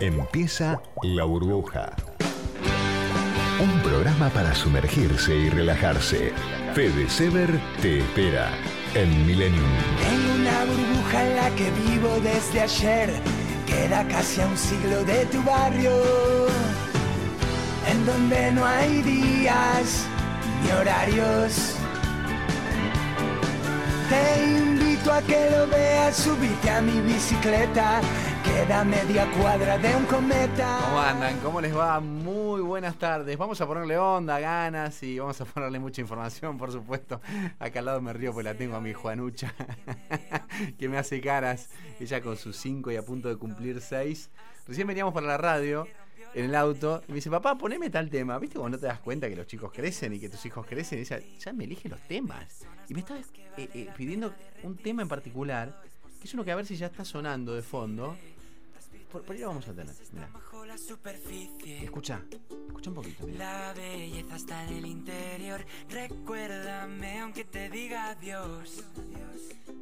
Empieza La Burbuja. Un programa para sumergirse y relajarse. Fede Sever te espera en Millennium. En una burbuja en la que vivo desde ayer, queda casi a un siglo de tu barrio, en donde no hay días ni horarios. Te invito a que lo veas, subite a mi bicicleta, ¿Cómo andan? ¿Cómo les va? Muy buenas tardes. Vamos a ponerle onda, ganas y vamos a ponerle mucha información, por supuesto. Acá al lado me río porque la tengo a mi Juanucha, que me hace caras. Ella con sus 5 y a punto de cumplir 6. Recién veníamos para la radio en el auto y me dice, papá, poneme tal tema. ¿Viste cuando no te das cuenta que los chicos crecen y que tus hijos crecen? Y ella ya me elige los temas. Y me está eh, eh, pidiendo un tema en particular, que es uno que a ver si ya está sonando de fondo. Por, por ahí lo vamos a tener. Superficie. Escucha, escucha un poquito. mirá. La belleza está en el interior. Recuérdame aunque te diga adiós.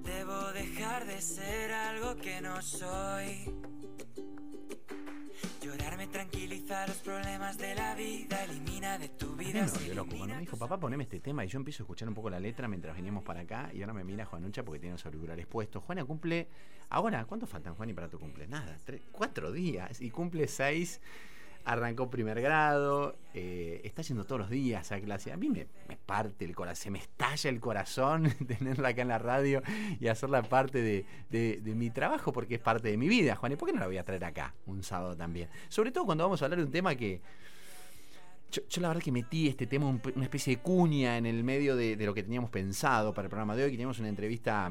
Debo dejar de ser algo que no soy. Llorar me tranquiliza los problemas de la vida. Elimina de tu vida. Se volvió loco. Cuando me dijo, papá, poneme este tema y yo empiezo a escuchar un poco la letra mientras veníamos para acá y ahora me mira Juanucha porque tiene los auriculares puestos. Juana cumple, ahora, ¿cuánto faltan, Juan, y para tu cumple? Nada, tres, cuatro días y cumple seis. Arrancó primer grado, eh, está yendo todos los días a clase. A mí me, me parte el corazón, se me estalla el corazón tenerla acá en la radio y hacerla parte de, de- mi trabajo porque es parte de mi vida, Juan. ¿Y por qué no la voy a traer acá un sábado también? Sobre todo cuando vamos a hablar de un tema que, yo, yo la verdad que metí este tema, un- una especie de cuña en el medio de, de lo que teníamos pensado para el programa de hoy, que teníamos una entrevista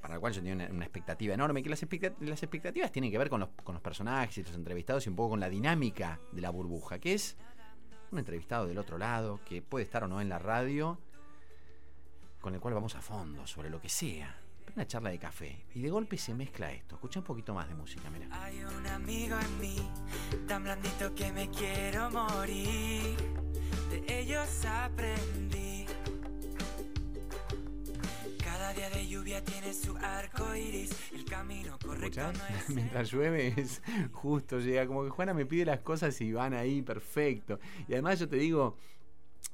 para la cual yo tenía una, expectativa enorme, que las, expecta- las expectativas tienen que ver con los, personajes y los entrevistados y un poco con la dinámica de la burbuja, que es un entrevistado del otro lado, que puede estar o no en la radio, con el cual vamos a fondo sobre lo que sea. Una charla de café. Y de golpe se mezcla esto. Escucha un poquito más de música, mira. Hay un amigo en mí, tan blandito que me quiero morir. De ellos aprendí. Cada día de lluvia tiene su arco iris. El camino correcto ¿Escuchás? no es. Mientras llueve es justo, llega como que Juana me pide las cosas y van ahí, perfecto. Y además yo te digo,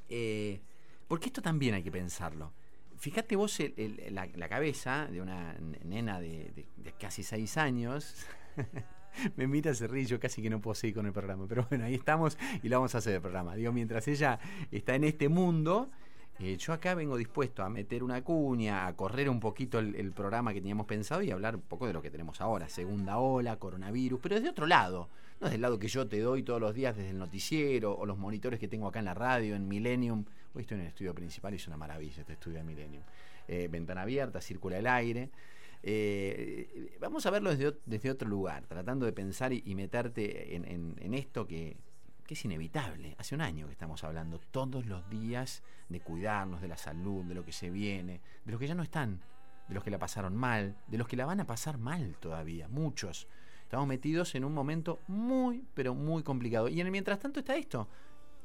eh, porque esto también hay que pensarlo. Fíjate vos el- el- la, la cabeza de una nena de, de- de casi seis años. Me mira, se ríe, yo casi que no puedo seguir con el programa. Pero bueno, ahí estamos y lo vamos a hacer el programa. Digo, mientras ella está en este mundo, eh, yo acá vengo dispuesto a meter una cuña, a correr un poquito el, programa que teníamos pensado y hablar un poco de lo que tenemos ahora. Segunda ola, coronavirus, pero desde otro lado. No desde el lado que yo te doy todos los días desde el noticiero o los monitores que tengo acá en la radio, en Millennium. Hoy estoy en el estudio principal y es una maravilla este estudio de Millennium. Eh, ventana abierta, circula el aire. Eh, vamos a verlo desde, desde otro lugar, tratando de pensar y, y meterte en, en- en esto que, que es inevitable. Hace un año que estamos hablando todos los días de cuidarnos, de la salud, de lo que se viene, de los que ya no están, de los que la pasaron mal, de los que la van a pasar mal todavía, muchos. Estamos metidos en un momento muy, pero muy complicado. Y mientras tanto está esto,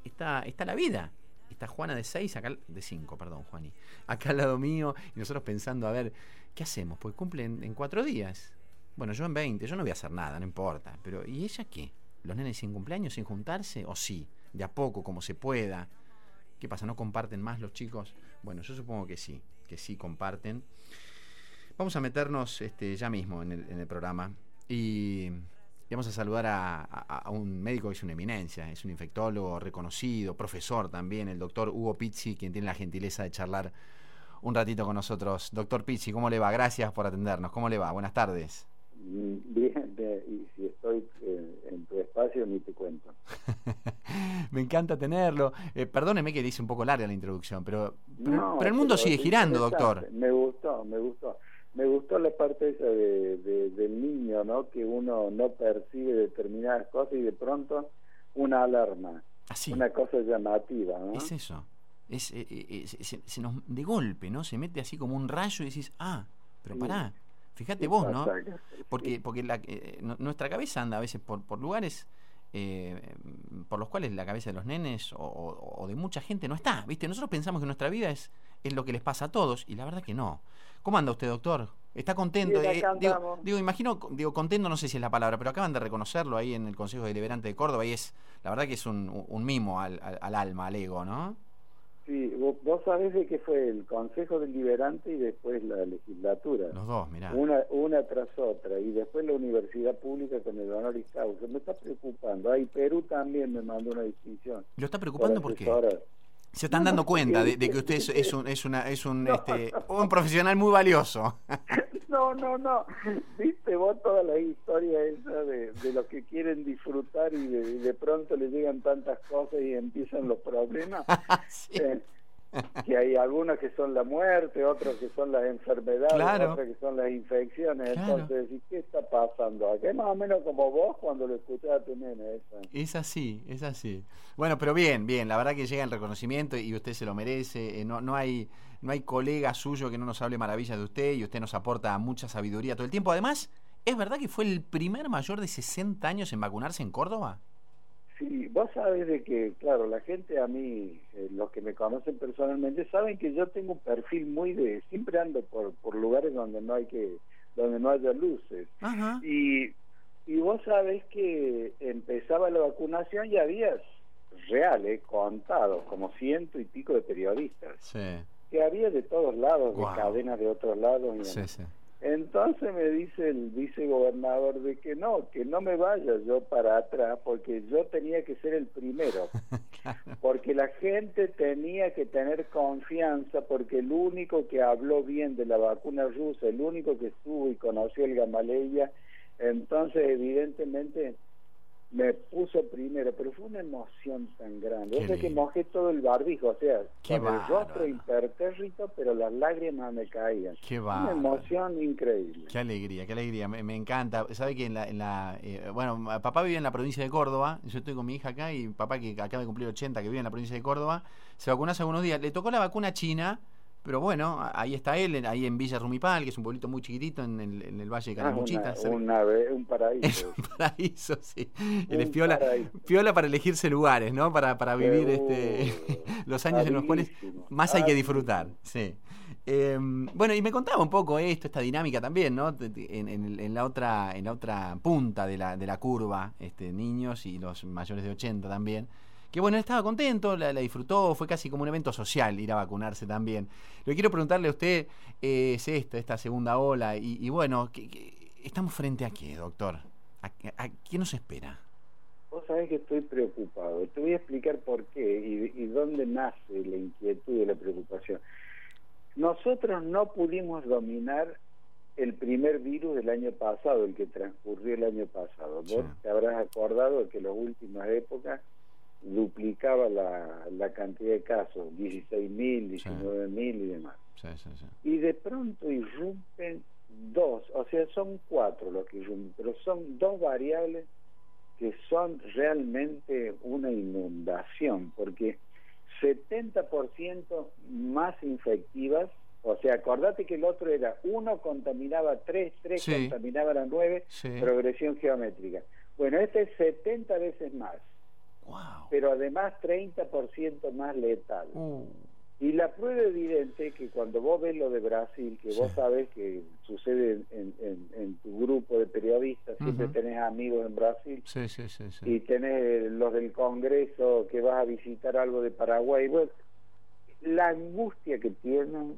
está, está la vida. Está Juana de 6, acá de 5, perdón, Juani. Acá al lado mío, y nosotros pensando, a ver, ¿qué hacemos? Pues cumplen en cuatro días. Bueno, yo en 20, yo no voy a hacer nada, no importa. Pero, ¿y ella qué? ¿Los nenes sin cumpleaños, sin juntarse? ¿O sí? De a poco, como se pueda. ¿Qué pasa? ¿No comparten más los chicos? Bueno, yo supongo que sí, que sí comparten. Vamos a meternos este, ya mismo en el, programa y, vamos a saludar a, a- a un médico que es una eminencia, es un infectólogo reconocido, profesor también, el doctor Hugo Pizzi, quien tiene la gentileza de charlar un ratito con nosotros. Doctor Pizzi, ¿cómo le va? Gracias por atendernos. ¿Cómo le va? Buenas tardes. Mm, Bien, de- y si estoy eh, en tu espacio ni te cuento. Me encanta tenerlo. Eh, perdóneme que dice un poco larga la introducción, pero, pero, No, pero el mundo pero sigue es girando, doctor. Me gustó, me gustó. Me gustó la parte esa de, de- del niño, ¿no? Que uno no percibe determinadas cosas y de pronto una alarma, Así. una cosa llamativa, ¿no? Es eso. Es, eh, eh, eh, se, nos, de golpe, ¿no? Se mete así como un rayo y decís, ah, pero Sí. pará. Fíjate vos, ¿no? Porque, porque la- eh, nu- nuestra cabeza anda a veces por, por lugares eh, por los cuales la cabeza de los nenes o, o- o de mucha gente no está. ¿Viste? Nosotros pensamos que nuestra vida es, es lo que les pasa a todos, y la verdad que no. ¿Cómo anda usted, doctor? ¿Está contento? Eh, digo, imagino, digo, contento no sé si es la palabra, pero acaban de reconocerlo ahí en el Consejo Deliberante de Córdoba y es, la verdad que es un, un mimo al, al- al alma, al ego, ¿no? Sí, vos, vos sabés de qué fue el Consejo Deliberante y después la legislatura. Los dos, mirá. Una, una tras otra, y después la universidad pública con el honoris causa. Me está preocupando. Ahí Perú también me mandó una distinción. ¿Lo está preocupando por qué? Se están dando cuenta de, que usted es, es un, es una, es un, No, este, un profesional muy valioso. No, no, no. Viste vos toda la historia esa de, de los que quieren disfrutar y de, de pronto le llegan tantas cosas y empiezan los problemas. Sí. Eh, que hay algunos que son la muerte, otros que son las enfermedades, Claro. otros que son las infecciones. Claro. Entonces, ¿y qué está pasando acá? Es más o menos como vos cuando lo escuchás a. Es así, es así. Bueno, pero bien, bien, la verdad que llega el reconocimiento y usted se lo merece. eh, no, no hay, no hay colega suyo que no nos hable maravillas de usted y usted nos aporta mucha sabiduría todo el tiempo. Además, ¿es verdad que fue el primer mayor de 60 años en vacunarse en Córdoba? Sí, vos sabés de que, claro, la gente a mí, eh, los que me conocen personalmente, saben que yo tengo un perfil muy de, siempre ando por, por lugares donde no hay que, donde no haya luces. Ajá. Y, y vos sabés que empezaba la vacunación y había reales, contados, como ciento y pico de periodistas, Sí, que había de todos lados, de cadenas de otros lados. y sí, sí. Entonces me dice el vicegobernador de que no, que no me vaya yo para atrás porque yo tenía que ser el primero, porque la gente tenía que tener confianza porque el único que habló bien de la vacuna rusa, el único que estuvo y conoció el Gamaleya, entonces evidentemente me puso primero, pero fue una emoción tan grande. Yo sé que lindo. mojé todo el barbijo, o sea, Qué con el rostro impertérrito, pero las lágrimas me caían. Qué Una emoción increíble. Qué alegría, qué alegría, me, me encanta. Sabe que en la, en la eh, bueno, papá vive en la provincia de Córdoba, yo estoy con mi hija acá y papá que acaba de cumplir 80, que vive en la provincia de Córdoba, se vacunó hace algunos días. Le tocó la vacuna china, pero bueno, ahí está él, ahí en Villa Rumipal, que es un pueblito muy chiquitito en el, en el Valle de Ah, Canamuchita. una- una un Es paraíso. un paraíso, sí. Él es piola, paraíso. piola para elegirse lugares, ¿no? Para, para vivir este, los años en los cuales más hay que disfrutar, sí. Eh, bueno, y me contaba un poco esto, esta dinámica también, ¿no? En, en en la otra, en la otra punta de la, de la curva, este, niños y los mayores de 80 también. Que bueno, él estaba contento, la, la disfrutó, fue casi como un evento social ir a vacunarse también. Lo que quiero preguntarle a usted eh, es esto, esta segunda ola, y, y bueno, ¿qué- qué- ¿estamos frente a qué, doctor? ¿A, a qué nos espera? Vos sabés que estoy preocupado. Te voy a explicar por qué y, y dónde nace la inquietud y la preocupación. Nosotros no pudimos dominar el primer virus del año pasado, el que transcurrió el año pasado. Vos Sí. te habrás acordado que en las últimas épocas duplicaba la, la cantidad de casos, 16.000, 19.000 y demás. Sí, sí, sí. y de pronto irrumpen dos, o sea, son cuatro los que irrumpen, pero son dos variables que son realmente una inundación, porque 70% más infectivas, o sea, acordate que el otro era uno contaminaba tres, tres Sí. contaminaban a nueve, progresión geométrica. Bueno, este es 70 veces más, Wow. pero además 30% más letal. Uh, Y la prueba evidente que cuando vos ves lo de Brasil, que vos Sí. sabés que sucede en, en- en tu grupo de periodistas, siempre tenés amigos en Brasil sí, sí, sí, sí. y tenés los del Congreso que vas a visitar algo de Paraguay. Bueno, la angustia que tienen,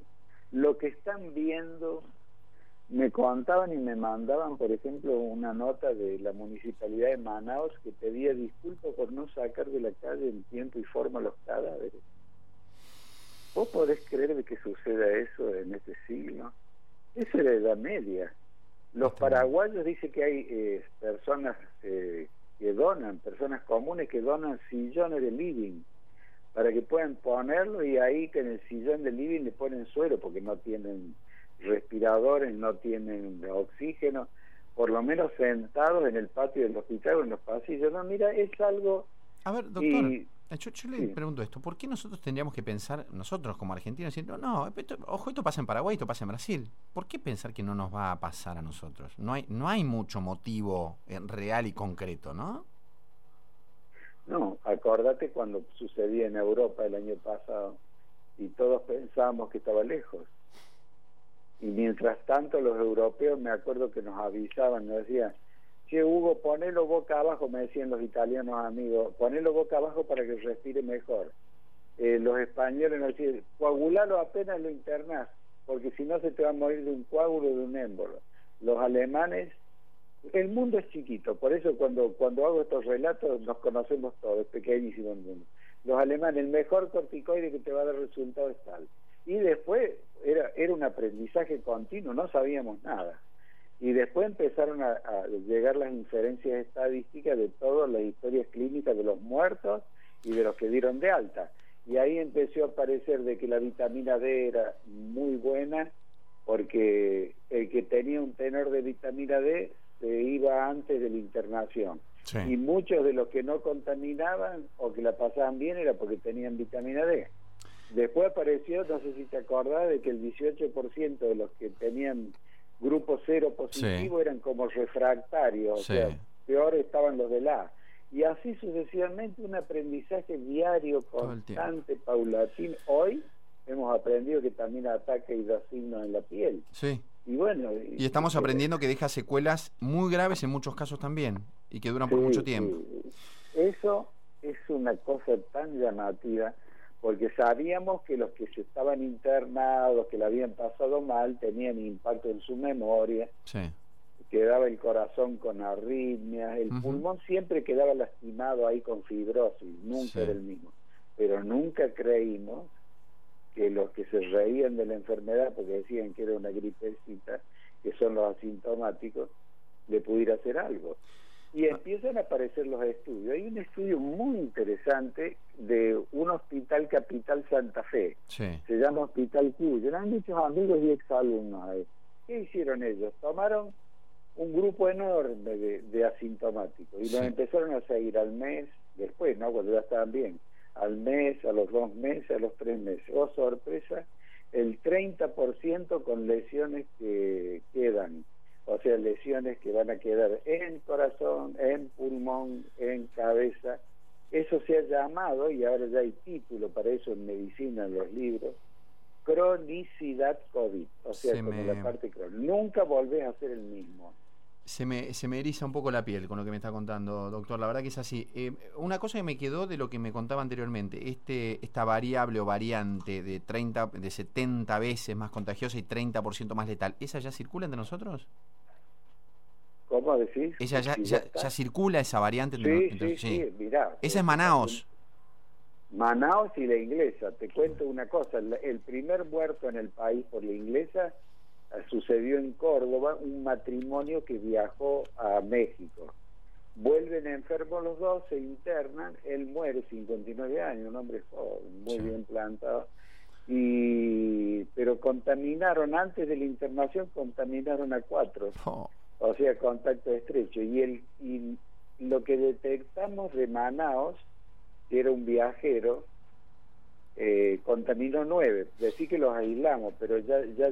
lo que están viendo, me contaban y me mandaban, por ejemplo, una nota de la municipalidad de Manaus que pedía disculpas por no sacar de la calle en tiempo y forma los cadáveres. ¿Vos podés creer de que suceda eso en este siglo? Eso es la Edad Media. Los paraguayos dicen que hay eh, personas eh, que donan, personas comunes que donan sillones de living para que puedan ponerlo y ahí que en el sillón de living le ponen suero porque no tienen respiradores, no tienen oxígeno, por lo menos sentados en el patio del hospital o en los pasillos. No, mira, es algo... A ver, doctor, Y- eh, yo, yo le sí. pregunto esto, ¿por qué nosotros tendríamos que pensar, nosotros como argentinos, decir, no, no, esto- ojo, esto pasa en Paraguay, esto pasa en Brasil? ¿Por qué pensar que no nos va a pasar a nosotros? No hay, no hay mucho motivo eh, real y concreto, ¿no? No, acordate cuando sucedía en Europa el año pasado, y todos pensábamos que estaba lejos. Y mientras tanto los europeos, me acuerdo que nos avisaban, nos decían, che Hugo, ponelo boca abajo, me decían los italianos amigos, ponelo boca abajo para que respire mejor. Eh, los españoles nos decían, coagulalo apenas lo internás, porque si no se te va a morir de un coágulo o de un émbolo. Los alemanes, el mundo es chiquito, por eso cuando, cuando hago estos relatos nos conocemos todos, es pequeñísimo el mundo. Los alemanes, el mejor corticoide que te va a dar resultado es tal y después era, era un aprendizaje continuo, no sabíamos nada. Y después empezaron a, llegar las inferencias estadísticas de todas las historias clínicas de los muertos y de los que dieron de alta. Y ahí empezó a aparecer de que la vitamina D era muy buena porque el que tenía un tenor de vitamina D se iba antes de la internación. Y muchos de los que no contaminaban o que la pasaban bien era porque tenían vitamina D. Después apareció, no sé si te acordás, de que el 18% de los que tenían grupo cero positivo eran como refractarios, o sea, peor estaban los de la Y así sucesivamente un aprendizaje diario, constante, paulatino. Hoy hemos aprendido que también ataca y da signos en la piel. Sí. Y bueno. Y, estamos aprendiendo que deja secuelas muy graves en muchos casos también y que duran por mucho tiempo. Eso es una cosa tan llamativa porque sabíamos que los que se estaban internados, que le habían pasado mal, tenían impacto en su memoria, quedaba el corazón con arritmias, el pulmón siempre quedaba lastimado ahí con fibrosis, nunca era el mismo, pero nunca creímos que los que se reían de la enfermedad porque decían que era una gripecita, que son los asintomáticos, le pudiera hacer algo y empiezan a aparecer los estudios. Hay un estudio muy interesante de un hospital capital Santa Fe, se llama Hospital Cuyo, eran muchos amigos y exalumnos ahí. ¿Qué hicieron ellos? Tomaron un grupo enorme de, asintomáticos y los empezaron a seguir al mes, después, ¿no? Cuando ya estaban bien, al mes, a los dos meses, a los tres meses. Oh, sorpresa, el 30% con lesiones que quedan o sea, lesiones que van a quedar en corazón, en pulmón, en cabeza. Eso se ha llamado, y ahora ya hay título para eso en medicina, en los libros, cronicidad COVID, o sea, como la parte crónica. Nunca volvés a ser el mismo. Se me, se me eriza un poco la piel con lo que me está contando, doctor. La verdad que es así. Eh, una cosa que me quedó de lo que me contaba anteriormente, este, esta variable o variante de 30, de 70 veces más contagiosa y 30% más letal, ¿esa ya circula entre nosotros? ¿Cómo decís? Ella ya, ya, circula esa variante. Sí, sí, sí, mirá. Esa es Manaos. Manaos y la inglesa. Te cuento una cosa, el primer muerto en el país por la inglesa sucedió en Córdoba, un matrimonio que viajó a México. Vuelven enfermos los dos, se internan, él muere, 59 años, un hombre joven, muy bien plantado, y pero contaminaron, antes de la internación, contaminaron a cuatro. Oh o sea, contacto estrecho. Y, el, y lo que detectamos de Manaos, que era un viajero, eh, contaminó nueve. Decir que los aislamos, pero ya ya,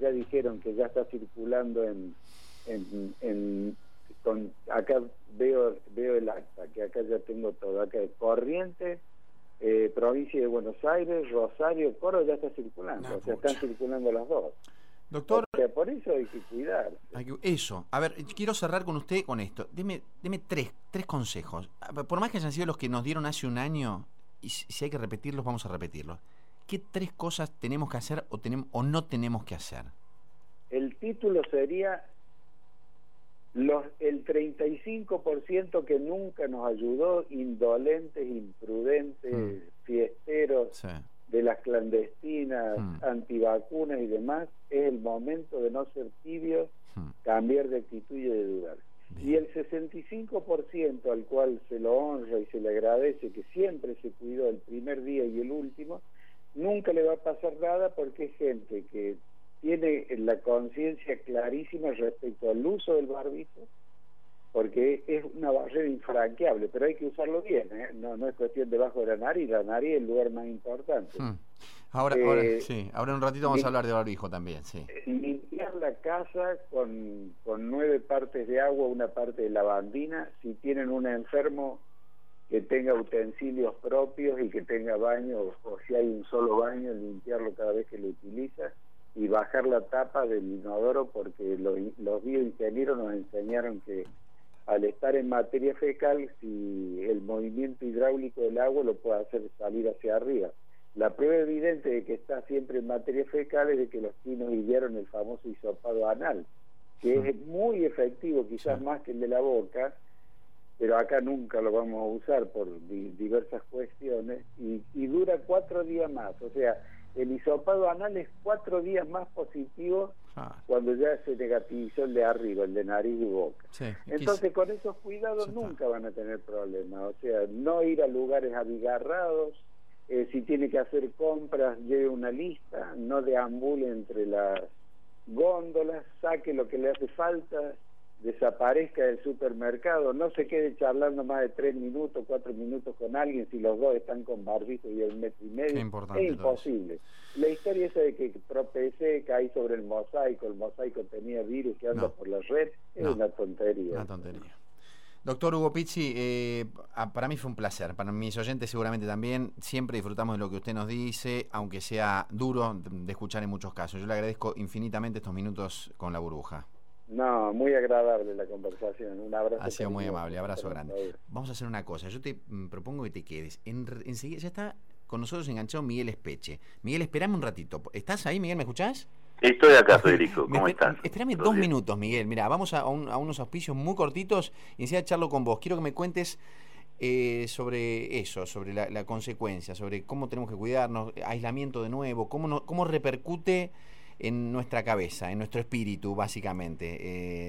ya dijeron que ya está circulando en, en, con, acá veo veo el acta, que acá ya tengo todo, acá es Corrientes, eh, provincia de Buenos Aires, Rosario, Coro ya está circulando, o sea, están circulando las dos. Doctor. por eso hay que cuidar. Eso. A ver, quiero cerrar con usted con esto. Deme, deme tres, tres consejos. Por más que hayan sido los que nos dieron hace un año, y si hay que repetirlos, vamos a repetirlos. ¿Qué tres cosas tenemos que hacer o, tenemos, o no tenemos que hacer? El título sería los, el 35% que nunca nos ayudó, indolentes, imprudentes, mm. fiesteros, de las clandestinas, hmm. antivacunas y demás, es el momento de no ser tibios, hmm. cambiar de actitud y de dudar. Y el 65% al cual se lo honra y se le agradece, que siempre se cuidó el primer día y el último, nunca le va a pasar nada porque es gente que tiene la conciencia clarísima respecto al uso del barbijo, porque es una barrera infranqueable, pero hay que usarlo bien, ¿eh? no, no es cuestión debajo de la nariz, la nariz es el lugar más importante. Hmm. Ahora, ahora, eh, sí, ahora en un ratito vamos a hablar de barbijo también, sí. Eh, limpiar la casa con, con nueve partes de agua, una parte de lavandina, si tienen un enfermo, que tenga utensilios propios y que tenga baño, o si hay un solo baño, limpiarlo cada vez que lo utiliza y bajar la tapa del inodoro porque los, los bioingenieros nos enseñaron que al estar en materia fecal, si el movimiento hidráulico del agua lo puede hacer salir hacia arriba. La prueba evidente de que está siempre en materia fecal es de que los chinos vivieron el famoso hisopado anal, que es muy efectivo, quizás más que el de la boca, pero acá nunca lo vamos a usar por diversas cuestiones y, y dura cuatro días más. O sea, el hisopado anal es cuatro días más positivo cuando ya se negativizó el de arriba, el de nariz y boca. Entonces, con esos cuidados nunca van a tener problemas. O sea, no ir a lugares abigarrados, eh, si tiene que hacer compras, lleve una lista, no deambule entre las góndolas, saque lo que le hace falta, desaparezca del supermercado, no se quede charlando más de tres minutos, cuatro minutos con alguien si los dos están con barbijo y un metro y medio. Es imposible. La historia esa de que tropecé, caí sobre el mosaico, el mosaico tenía virus que anda por la red, es una tontería. Una tontería. Doctor Hugo Pizzi, eh, para mí fue un placer, para mis oyentes seguramente también, siempre disfrutamos de lo que usted nos dice, aunque sea duro de escuchar en muchos casos. Yo le agradezco infinitamente estos minutos con la burbuja. No, muy agradable la conversación. Un abrazo. Ha sido muy amable, abrazo grande. Vamos a hacer una cosa. Yo te mm, propongo que te quedes. En, enseguida ya está con nosotros enganchado Miguel Espeche. Miguel, espérame un ratito. ¿Estás ahí, Miguel? ¿Me escuchás? Estoy acá, Federico. ¿Cómo estás? Espérame dos minutos, Miguel. Mira, vamos a, unos auspicios muy cortitos y enseguida charlo con vos. Quiero que me cuentes eh, sobre eso, sobre la, consecuencia, sobre cómo tenemos que cuidarnos, aislamiento de nuevo, cómo, cómo repercute en nuestra cabeza, en nuestro espíritu, básicamente.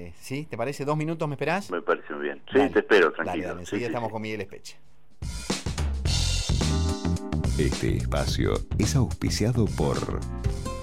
Eh, ¿Sí? ¿Te parece? ¿Dos minutos me esperás? Me parece muy bien. Sí, te espero, tranquilo. Dale, Enseguida estamos con Miguel Espeche. Este espacio es auspiciado por...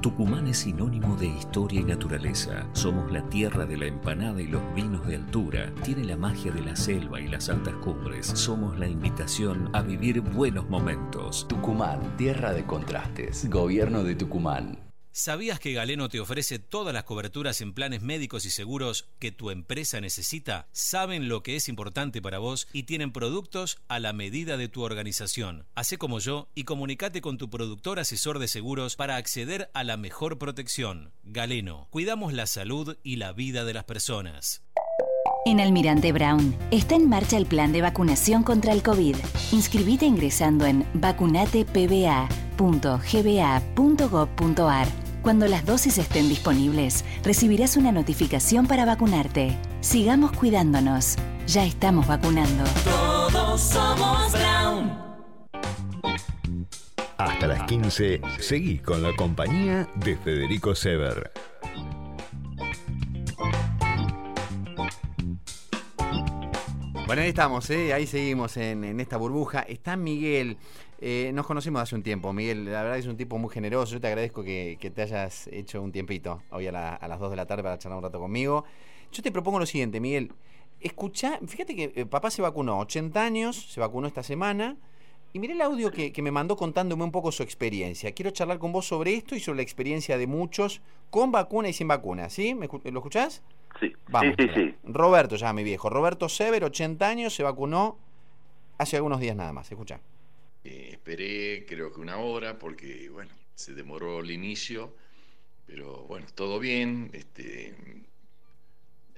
Tucumán es sinónimo de historia y naturaleza. Somos la tierra de la empanada y los vinos de altura. Tiene la magia de la selva y las altas cumbres. Somos la invitación a vivir buenos momentos. Tucumán, tierra de contrastes. Gobierno de Tucumán. ¿Sabías que Galeno te ofrece todas las coberturas en planes médicos y seguros que tu empresa necesita? Saben lo que es importante para vos y tienen productos a la medida de tu organización. Hacé como yo y comunícate con tu productor asesor de seguros para acceder a la mejor protección. Galeno, cuidamos la salud y la vida de las personas. En Almirante Brown está en marcha el plan de vacunación contra el COVID. Inscribite ingresando en vacunatepba.gba.gov.ar cuando las dosis estén disponibles, recibirás una notificación para vacunarte. Sigamos cuidándonos. Ya estamos vacunando. Todos somos Brown. Hasta las 15, seguí con la compañía de Federico Sever. Bueno, ahí estamos, ¿eh? ahí seguimos en, esta burbuja. Está Miguel. Eh, nos conocimos hace un tiempo, Miguel. La verdad es un tipo muy generoso. Yo te agradezco que, te hayas hecho un tiempito hoy a, las 2 de la tarde para charlar un rato conmigo. Yo te propongo lo siguiente, Miguel. Escucha, fíjate que eh, papá se vacunó, 80 años, se vacunó esta semana. Y miré el audio que, me mandó contándome un poco su experiencia. Quiero charlar con vos sobre esto y sobre la experiencia de muchos con vacuna y sin vacuna. ¿Sí? ¿Me, ¿Lo escuchás? Sí. Vamos, sí, sí, Roberto, ya mi viejo. Roberto Sever, 80 años, se vacunó hace algunos días nada más. Escucha. Eh, esperé creo que una hora porque, bueno, se demoró el inicio, pero bueno, todo bien. Este,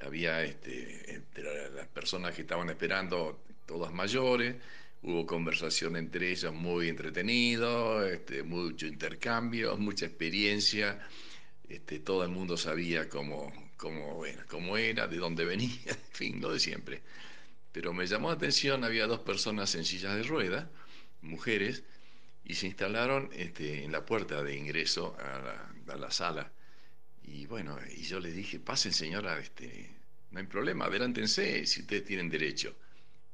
había este, entre las personas que estaban esperando, todas mayores, hubo conversación entre ellas muy entretenido, este, mucho intercambio, mucha experiencia. Este, todo el mundo sabía cómo, cómo, era, de dónde venía, en fin, lo de siempre. Pero me llamó la atención, había dos personas en sillas de ruedas, mujeres y se instalaron este, en la puerta de ingreso a la, sala. Y bueno, y yo les dije, pasen señora, este, no hay problema, adelántense si ustedes tienen derecho.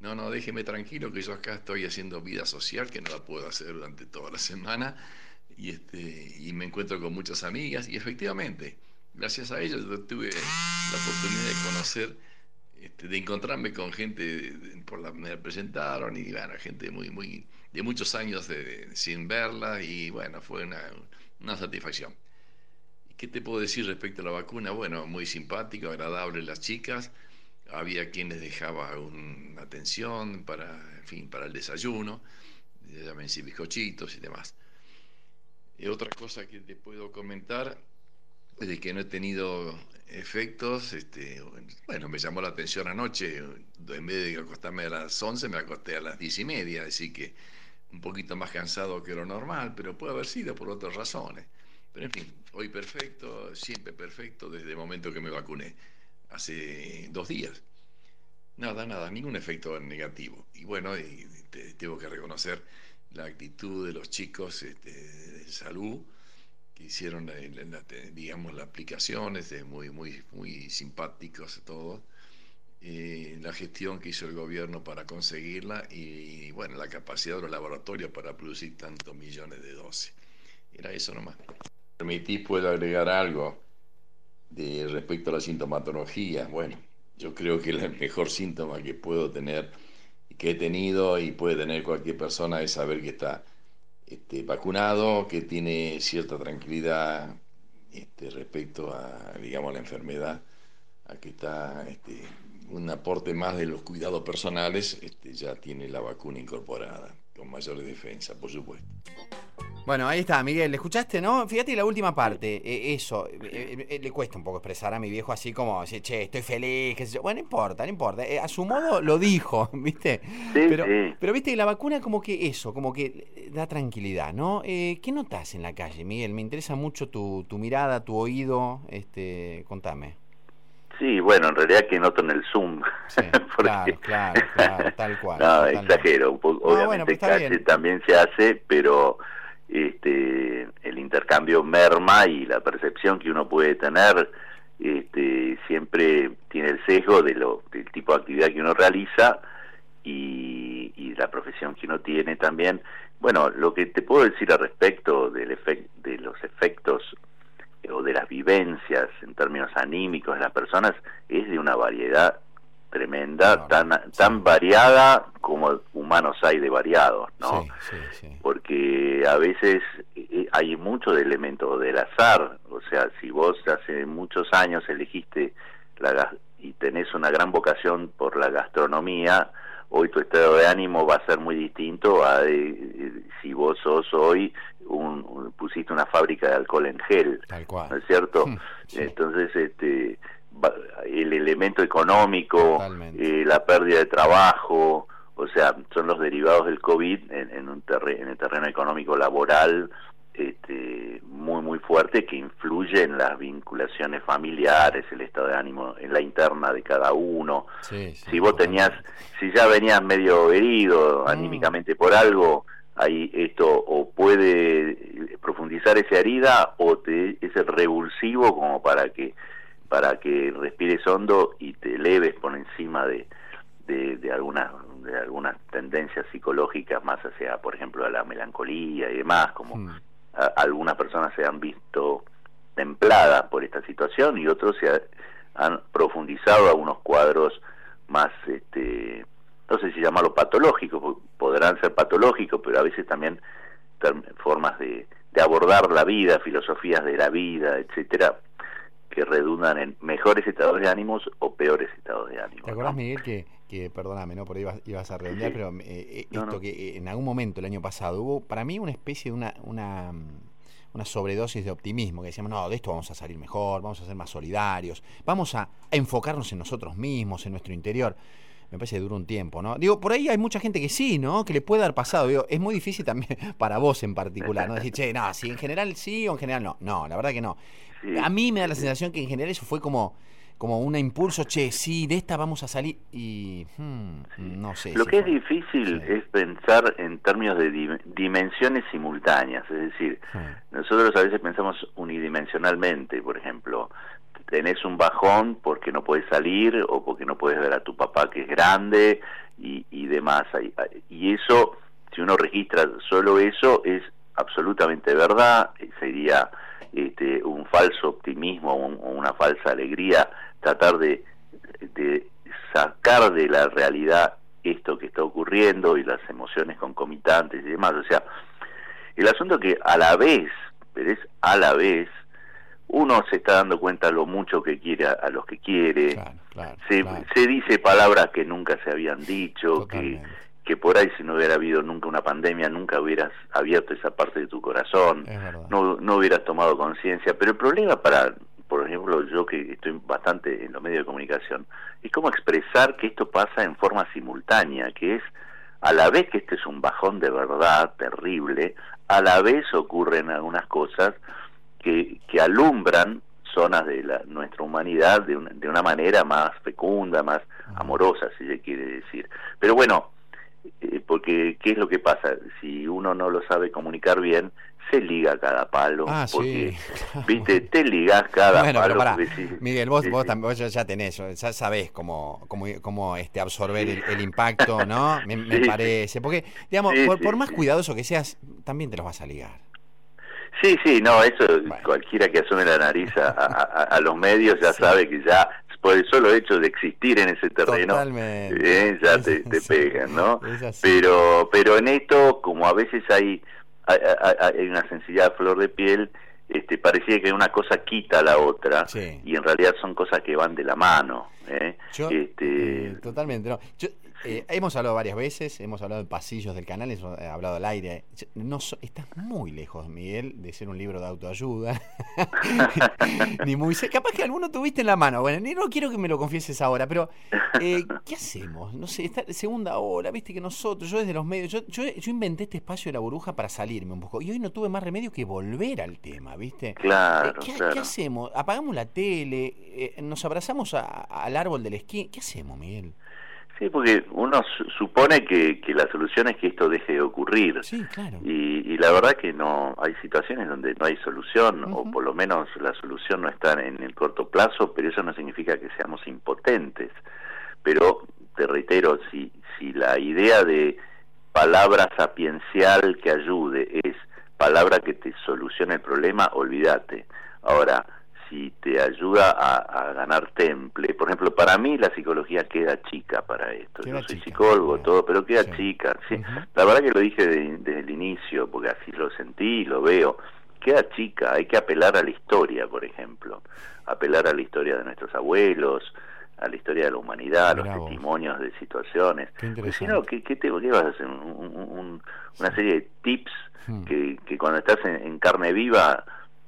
No, no, déjeme tranquilo que yo acá estoy haciendo vida social que no la puedo hacer durante toda la semana y, este, y me encuentro con muchas amigas y efectivamente gracias a ellos tuve la oportunidad de conocer, este, de encontrarme con gente, por la, me presentaron y bueno, gente muy, muy, de muchos años de, sin verla y bueno, fue una, una satisfacción. ¿Qué te puedo decir respecto a la vacuna? Bueno, muy simpático, agradable las chicas. Había quienes dejaban una atención para, en fin, para el desayuno, llámense bizcochitos y demás. Y otra cosa que te puedo comentar de que no he tenido efectos. Este, bueno, me llamó la atención anoche. En vez de acostarme a las 11, me acosté a las 10 y media, así que un poquito más cansado que lo normal, pero puede haber sido por otras razones. Pero en fin, hoy perfecto, siempre perfecto desde el momento que me vacuné, hace dos días. Nada, nada, ningún efecto negativo. Y bueno, tengo que reconocer la actitud de los chicos este, de salud que hicieron, la, digamos, la aplicación, este, muy, muy, muy simpáticos todos. Eh, la gestión que hizo el gobierno para conseguirla y, bueno, la capacidad de los laboratorios para producir tantos millones de dosis. Era eso nomás permitís, puedo agregar algo de respecto a la sintomatología. Bueno, yo creo que el mejor síntoma que puedo tener, que he tenido y puede tener cualquier persona es saber que está este, vacunado, que tiene cierta tranquilidad este, respecto a, digamos, la enfermedad, a que está este, un aporte más de los cuidados personales, este, ya tiene la vacuna incorporada, con mayor defensa, por supuesto. Bueno, ahí está, Miguel, ¿le escuchaste, no? Fíjate la última parte, e, eso, e, e, le cuesta un poco expresar a mi viejo así como, che, estoy feliz, qué sé yo. Bueno, no importa, no importa, eh, a su modo lo dijo, ¿viste? Sí, pero, pero, viste, la vacuna como que eso, como que da tranquilidad, ¿no? Eh, ¿Qué notas en la calle, Miguel? Me interesa mucho tu, tu mirada, tu oído, este, contame. Sí, bueno, en realidad que noto en el Zoom. claro, claro, claro, tal cual. No, exagero, obviamente bueno, también se hace, pero este, el intercambio merma y la percepción que uno puede tener este, siempre tiene el sesgo de lo, del tipo de actividad que uno realiza y, y la profesión que uno tiene también. Bueno, lo que te puedo decir al respecto del de los efectos o de las vivencias en términos anímicos de las personas es de una variedad tremenda, tan, tan variada como humanos hay de variados, ¿no? Porque a veces eh, hay mucho de elemento del azar, o sea, si vos hace muchos años elegiste la, y tenés una gran vocación por la gastronomía, hoy tu estado de ánimo va a ser muy distinto a eh, si vos sos hoy un, pusiste una fábrica de alcohol en gel, ¿no es cierto? Entonces, este el elemento económico, eh, la pérdida de trabajo, o sea, son los derivados del COVID en, un en el terreno económico laboral este, muy, muy fuerte que influye en las vinculaciones familiares, el estado de ánimo, en la interna de cada uno. si vos tenías, si ya venías medio herido mm. anímicamente por algo, ahí esto o puede profundizar esa herida o te, es el revulsivo como para que para que respires hondo y te eleves por encima de, de, algunas de algunas tendencias psicológicas más hacia, por ejemplo, a la melancolía y demás, como hmm. algunas personas se han visto templadas por esta situación y otros se han profundizado a unos cuadros más, este, no sé si llamarlo patológicos, podrán ser patológicos, pero a veces también formas de, de abordar la vida, filosofías de la vida, etcétera, que redundan en mejores estados de ánimos o peores estados de ánimo. ¿Te acuerdas, Miguel, que, que, perdóname, ¿no? por ahí ibas, a redondear, pero eh, eh, esto que eh, en algún momento el año pasado hubo para mí una especie de una, una, una sobredosis de optimismo, que decíamos, no, de esto vamos a salir mejor, vamos a ser más solidarios, vamos a, enfocarnos en nosotros mismos, en nuestro interior me parece que dura un tiempo, ¿no? Digo, por ahí hay mucha gente que sí, ¿no? Que le puede dar pasado. Digo, es muy difícil también para vos en particular, ¿no? Decir, che, no, si en general sí o en general no. No, la verdad que no. A mí me da la sensación que en general eso fue como como un impulso, che, sí, de esta vamos a salir y hmm, no sé. Lo que es difícil es pensar en términos de dimensiones simultáneas, es decir, nosotros a veces pensamos unidimensionalmente, por ejemplo, tenés un bajón porque no puedes salir o porque no puedes ver a tu papá que es grande y, y demás. Y eso, si uno registra solo eso, es absolutamente verdad, sería este, un falso optimismo o una falsa alegría, tratar de, de sacar de la realidad esto que está ocurriendo y las emociones concomitantes y demás. O sea, el asunto que a la vez, pero es a la vez, uno se está dando cuenta lo mucho que quiere a, los que quiere, se, se dice palabras que nunca se habían dicho, que, que por ahí si no hubiera habido nunca una pandemia, nunca hubieras abierto esa parte de tu corazón, no, no hubieras tomado conciencia. Pero el problema para, por ejemplo, yo que estoy bastante en los medios de comunicación, es cómo expresar que esto pasa en forma simultánea, que es a la vez que este es un bajón de verdad terrible, a la vez ocurren algunas cosas que, que alumbran zonas de la, nuestra humanidad de una, de una manera más fecunda, más amorosa, si se quiere decir. Pero bueno, eh, porque ¿qué es lo que pasa? Si uno no lo sabe comunicar bien, se liga cada palo. Ah, porque, viste, te ligas cada palo. Miguel, vos, vos, vos, ya tenés, ya sabés cómo, cómo, cómo este, absorber el, impacto, ¿no? Me, parece. Porque, digamos, por, más cuidadoso que seas, también te los vas a ligar. Sí, sí, no, eso cualquiera que asume la nariz a, los medios ya sabe que ya por el solo hecho de existir en ese terreno eh, ya te, pegan, ¿no? Pero, pero en esto, como a veces hay, hay, una sensibilidad de flor de piel, este, parecía que una cosa quita a la otra y en realidad son cosas que van de la mano. ¿eh? este... Eh, totalmente, no. Yo, eh, hemos hablado varias veces, hemos hablado de pasillos del canal, hemos eh, hablado al aire. No estás muy lejos, Miguel, de ser un libro de autoayuda. ni muy Capaz que alguno tuviste en la mano. Bueno, ni no quiero que me lo confieses ahora, pero eh, ¿qué hacemos? No sé, esta segunda hora, viste que nosotros, yo desde los medios, yo, yo, inventé este espacio de la burbuja para salirme un poco. Y hoy no tuve más remedio que volver al tema, ¿viste? Claro. ¿qué, hacemos? ¿Apagamos la tele? ¿Nos abrazamos al árbol del esquí? ¿Qué hacemos, Miguel? Sí, porque uno supone que, que, la solución es que esto deje de ocurrir. Sí, claro. Y, la verdad que no hay situaciones donde no hay solución, o por lo menos la solución no está en el corto plazo, pero eso no significa que seamos impotentes. Pero te reitero, si, si la idea de palabra sapiencial que ayude es palabra que te solucione el problema, olvídate. Ahora, si te ayuda a, ganar temple. Por ejemplo, para mí la psicología queda chica para esto. Yo soy psicólogo, todo, pero queda chica. ¿sí? La verdad que lo dije desde el inicio, porque así lo sentí y lo veo. Queda chica, hay que apelar a la historia, por ejemplo. Apelar a la historia de nuestros abuelos, a la historia de la humanidad, a los testimonios de situaciones. si no, ¿qué, te, vas a hacer? una serie de tips hmm. que, que cuando estás en carne viva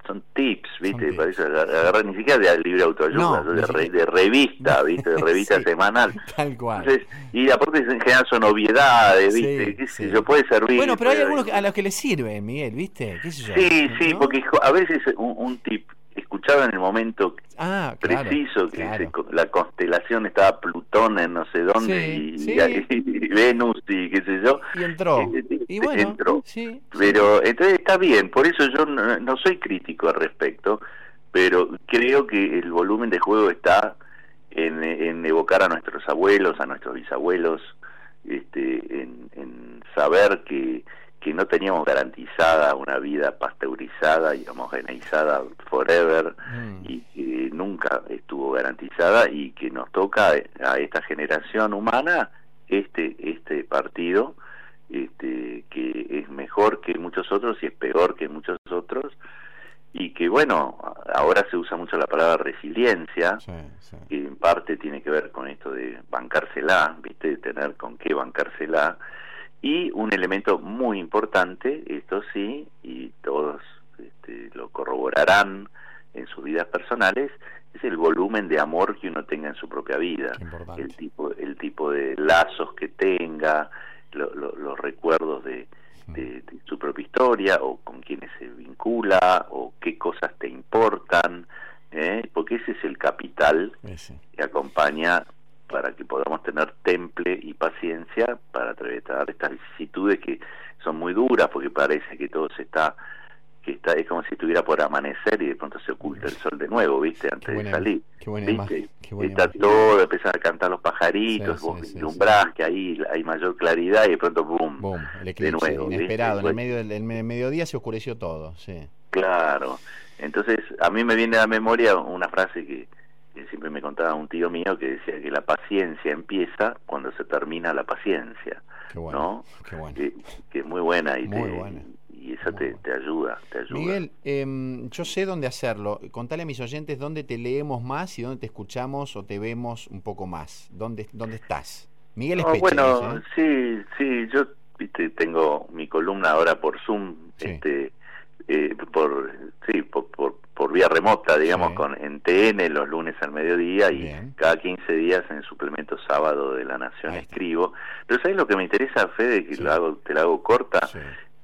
son tips, ¿viste? Parece agarrar ni siquiera de libre autoayuda, de, revista, ¿viste? De revista semanal. Tal cual. y aparte en general son obviedades, ¿viste? ¿Qué sé yo? Puede servir. Bueno, pero hay algunos a los que les sirve, Miguel, ¿viste? ¿Qué sé yo? Sí, sí, porque a veces un, un tip escuchaba en el momento ah, preciso que la constelación estaba Plutón en no sé dónde y, Venus y qué sé yo. Y entró. Y bueno, entró. pero entonces está bien, por eso yo no, soy crítico al respecto, pero creo que el volumen de juego está en, en evocar a nuestros abuelos, a nuestros bisabuelos, este, en, en saber que que no teníamos garantizada una vida pasteurizada y homogeneizada forever mm. y que nunca estuvo garantizada y que nos toca a esta generación humana este este partido este que es mejor que muchos otros y es peor que muchos otros y que bueno ahora se usa mucho la palabra resiliencia que en parte tiene que ver con esto de bancársela viste de tener con qué bancársela y un elemento muy importante, esto sí, y todos este, lo corroborarán en sus vidas personales, es el volumen de amor que uno tenga en su propia vida, el tipo, el tipo de lazos que tenga, los recuerdos de, de, su propia historia o con quienes se vincula o qué cosas te importan, ¿eh? porque ese es el capital que acompaña para que podamos tener temple y paciencia para atravesar estas vicisitudes que son muy duras porque parece que todo se está que está es como si estuviera por amanecer y de pronto se oculta el sol de nuevo, ¿viste? Antes de salir. Qué buena ¿viste? está todo, empiezan a cantar los pajaritos, vos que ahí hay mayor claridad y de pronto boom, el eclipse, de nuevo, inesperado, en el medio del mediodía se oscureció todo, sí. Claro. Entonces, a mí me viene a la memoria una frase que, siempre me contaba un tío mío que decía que la paciencia empieza cuando se termina la paciencia. ¿no? Que, es muy buena y, y esa te, ayuda, te ayuda. Miguel, em, yo sé dónde hacerlo. Contale a mis oyentes dónde te leemos más y dónde te escuchamos o te vemos un poco más. ¿Dónde, dónde estás? Miguel Espeche, Bueno, sí, sí, yo viste, tengo mi columna ahora por Zoom, este eh, por sí por, por, vía remota digamos con en TN los lunes al mediodía y cada 15 días en suplemento sábado de la Nación escribo. Pero sabes lo que me interesa Fede que lo hago te lo hago corta.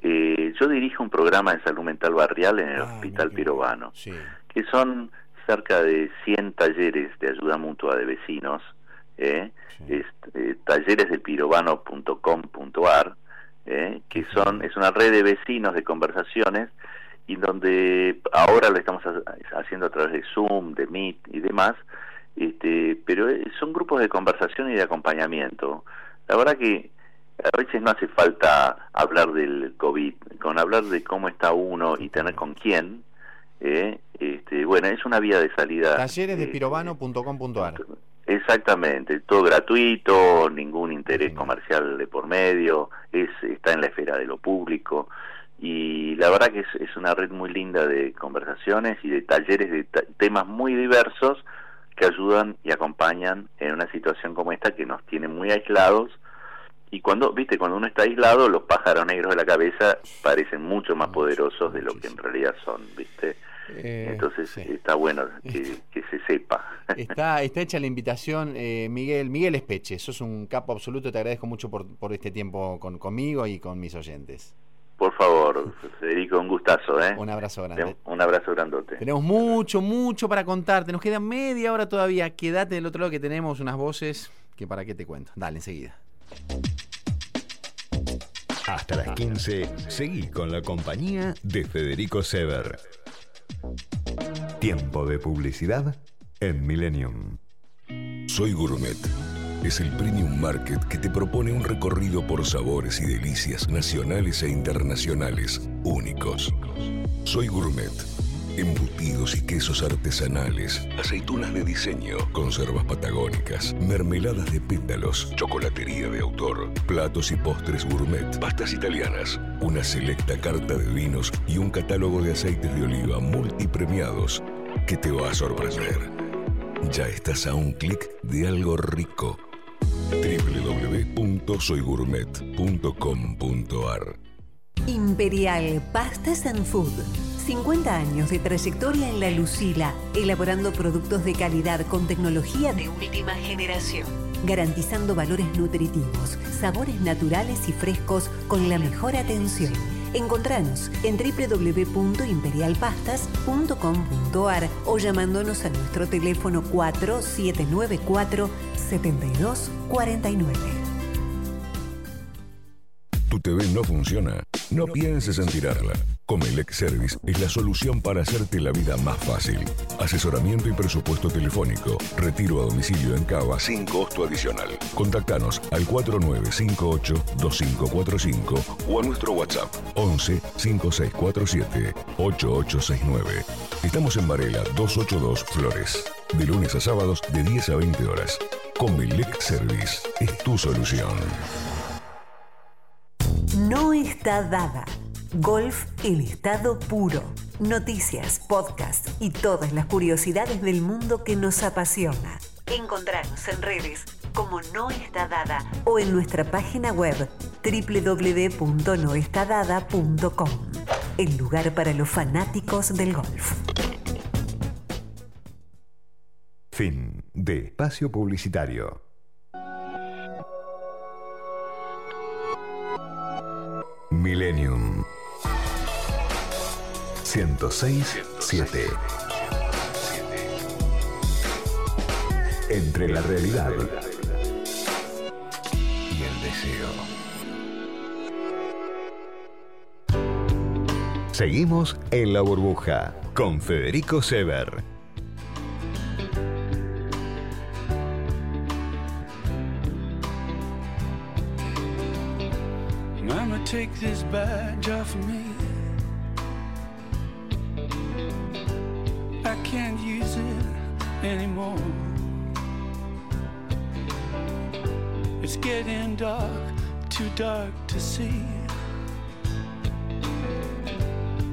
Eh, yo dirijo un programa de salud mental barrial en el ah, Hospital Pirobano que son cerca de 100 talleres de ayuda mutua de vecinos eh, eh talleresdelpirobano.com.ar ¿eh? que son es una red de vecinos de conversaciones y donde ahora lo estamos haciendo a través de Zoom, de Meet y demás, este, pero eh, son grupos de conversación y de acompañamiento. La verdad que a veces no hace falta hablar del COVID, con hablar de cómo está uno y tener con quién, eh, este, bueno, es una vía de salida. Talleresdepirobano.com.ar Exactamente, todo gratuito, ningún interés comercial de por medio, es está en la esfera de lo público y la verdad que es, es una red muy linda de conversaciones y de talleres de temas muy diversos que ayudan y acompañan en una situación como esta que nos tiene muy aislados y cuando, viste, cuando uno está aislado, los pájaros negros de la cabeza parecen mucho más poderosos de lo que en realidad son, viste. Eh, Entonces está bueno que, se sepa. Está, está hecha la invitación, eh, Miguel. Miguel Espeche, sos un capo absoluto, te agradezco mucho por, por este tiempo con, conmigo y con mis oyentes. Por favor, Federico, un gustazo. ¿eh? Un abrazo grande. Un abrazo grandote. Tenemos mucho, mucho para contarte. Nos queda media hora todavía. Quédate del otro lado que tenemos unas voces que para qué te cuento. Dale, enseguida. Hasta las 15, seguí con la compañía de Federico Sever. Tiempo de publicidad en Millennium. Soy Gourmet. Es el Premium Market que te propone un recorrido por sabores y delicias nacionales e internacionales únicos. Soy Gourmet. Embutidos y quesos artesanales, aceitunas de diseño, conservas patagónicas, mermeladas de pétalos, chocolatería de autor, platos y postres gourmet, pastas italianas, una selecta carta de vinos y un catálogo de aceites de oliva multipremiados que te va a sorprender. Ya estás a un clic de algo rico. www.soygourmet.com.ar Imperial Pastas and Food. 50 años de trayectoria en la Lucila, elaborando productos de calidad con tecnología de última generación, garantizando valores nutritivos, sabores naturales y frescos con la mejor atención Encontranos en www.imperialpastas.com.ar o llamándonos a nuestro teléfono 4794 7249. ¿Tu TV no funciona? No pienses en tirarla. Comelec Service es la solución para hacerte la vida más fácil. Asesoramiento y presupuesto telefónico. Retiro a domicilio en Cava sin costo adicional. Contactanos al 4958-2545 o a nuestro WhatsApp 11 5647 8869. Estamos en Varela 282 Flores. De lunes a sábados de 10 a 20 horas. Comelec Service es tu solución. No está dada. Golf en estado puro. Noticias, podcasts y todas las curiosidades del mundo que nos apasiona. Encontrarnos en redes como No Está Dada o en nuestra página web www.noestadada.com. El lugar para los fanáticos del golf. Fin de espacio publicitario. Millennium 106.7 Entre la realidad y el deseo. Seguimos en la burbuja con Federico Sever. take this badge off me. Anymore. It's getting dark, too dark to see.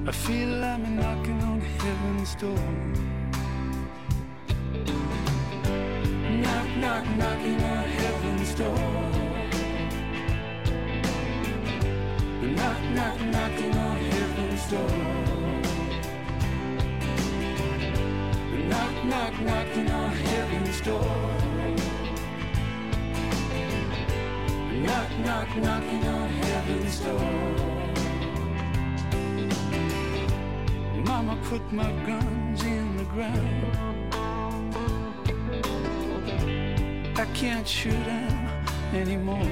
I feel I'm knocking on heaven's door. Knock, knock, knocking on heaven's door. Knock, knock, knocking on heaven's door. Knock, knock, knocking on heaven's door. Knock, knock, knocking on heaven's door. Mama put my guns in the ground. I can't shoot them anymore.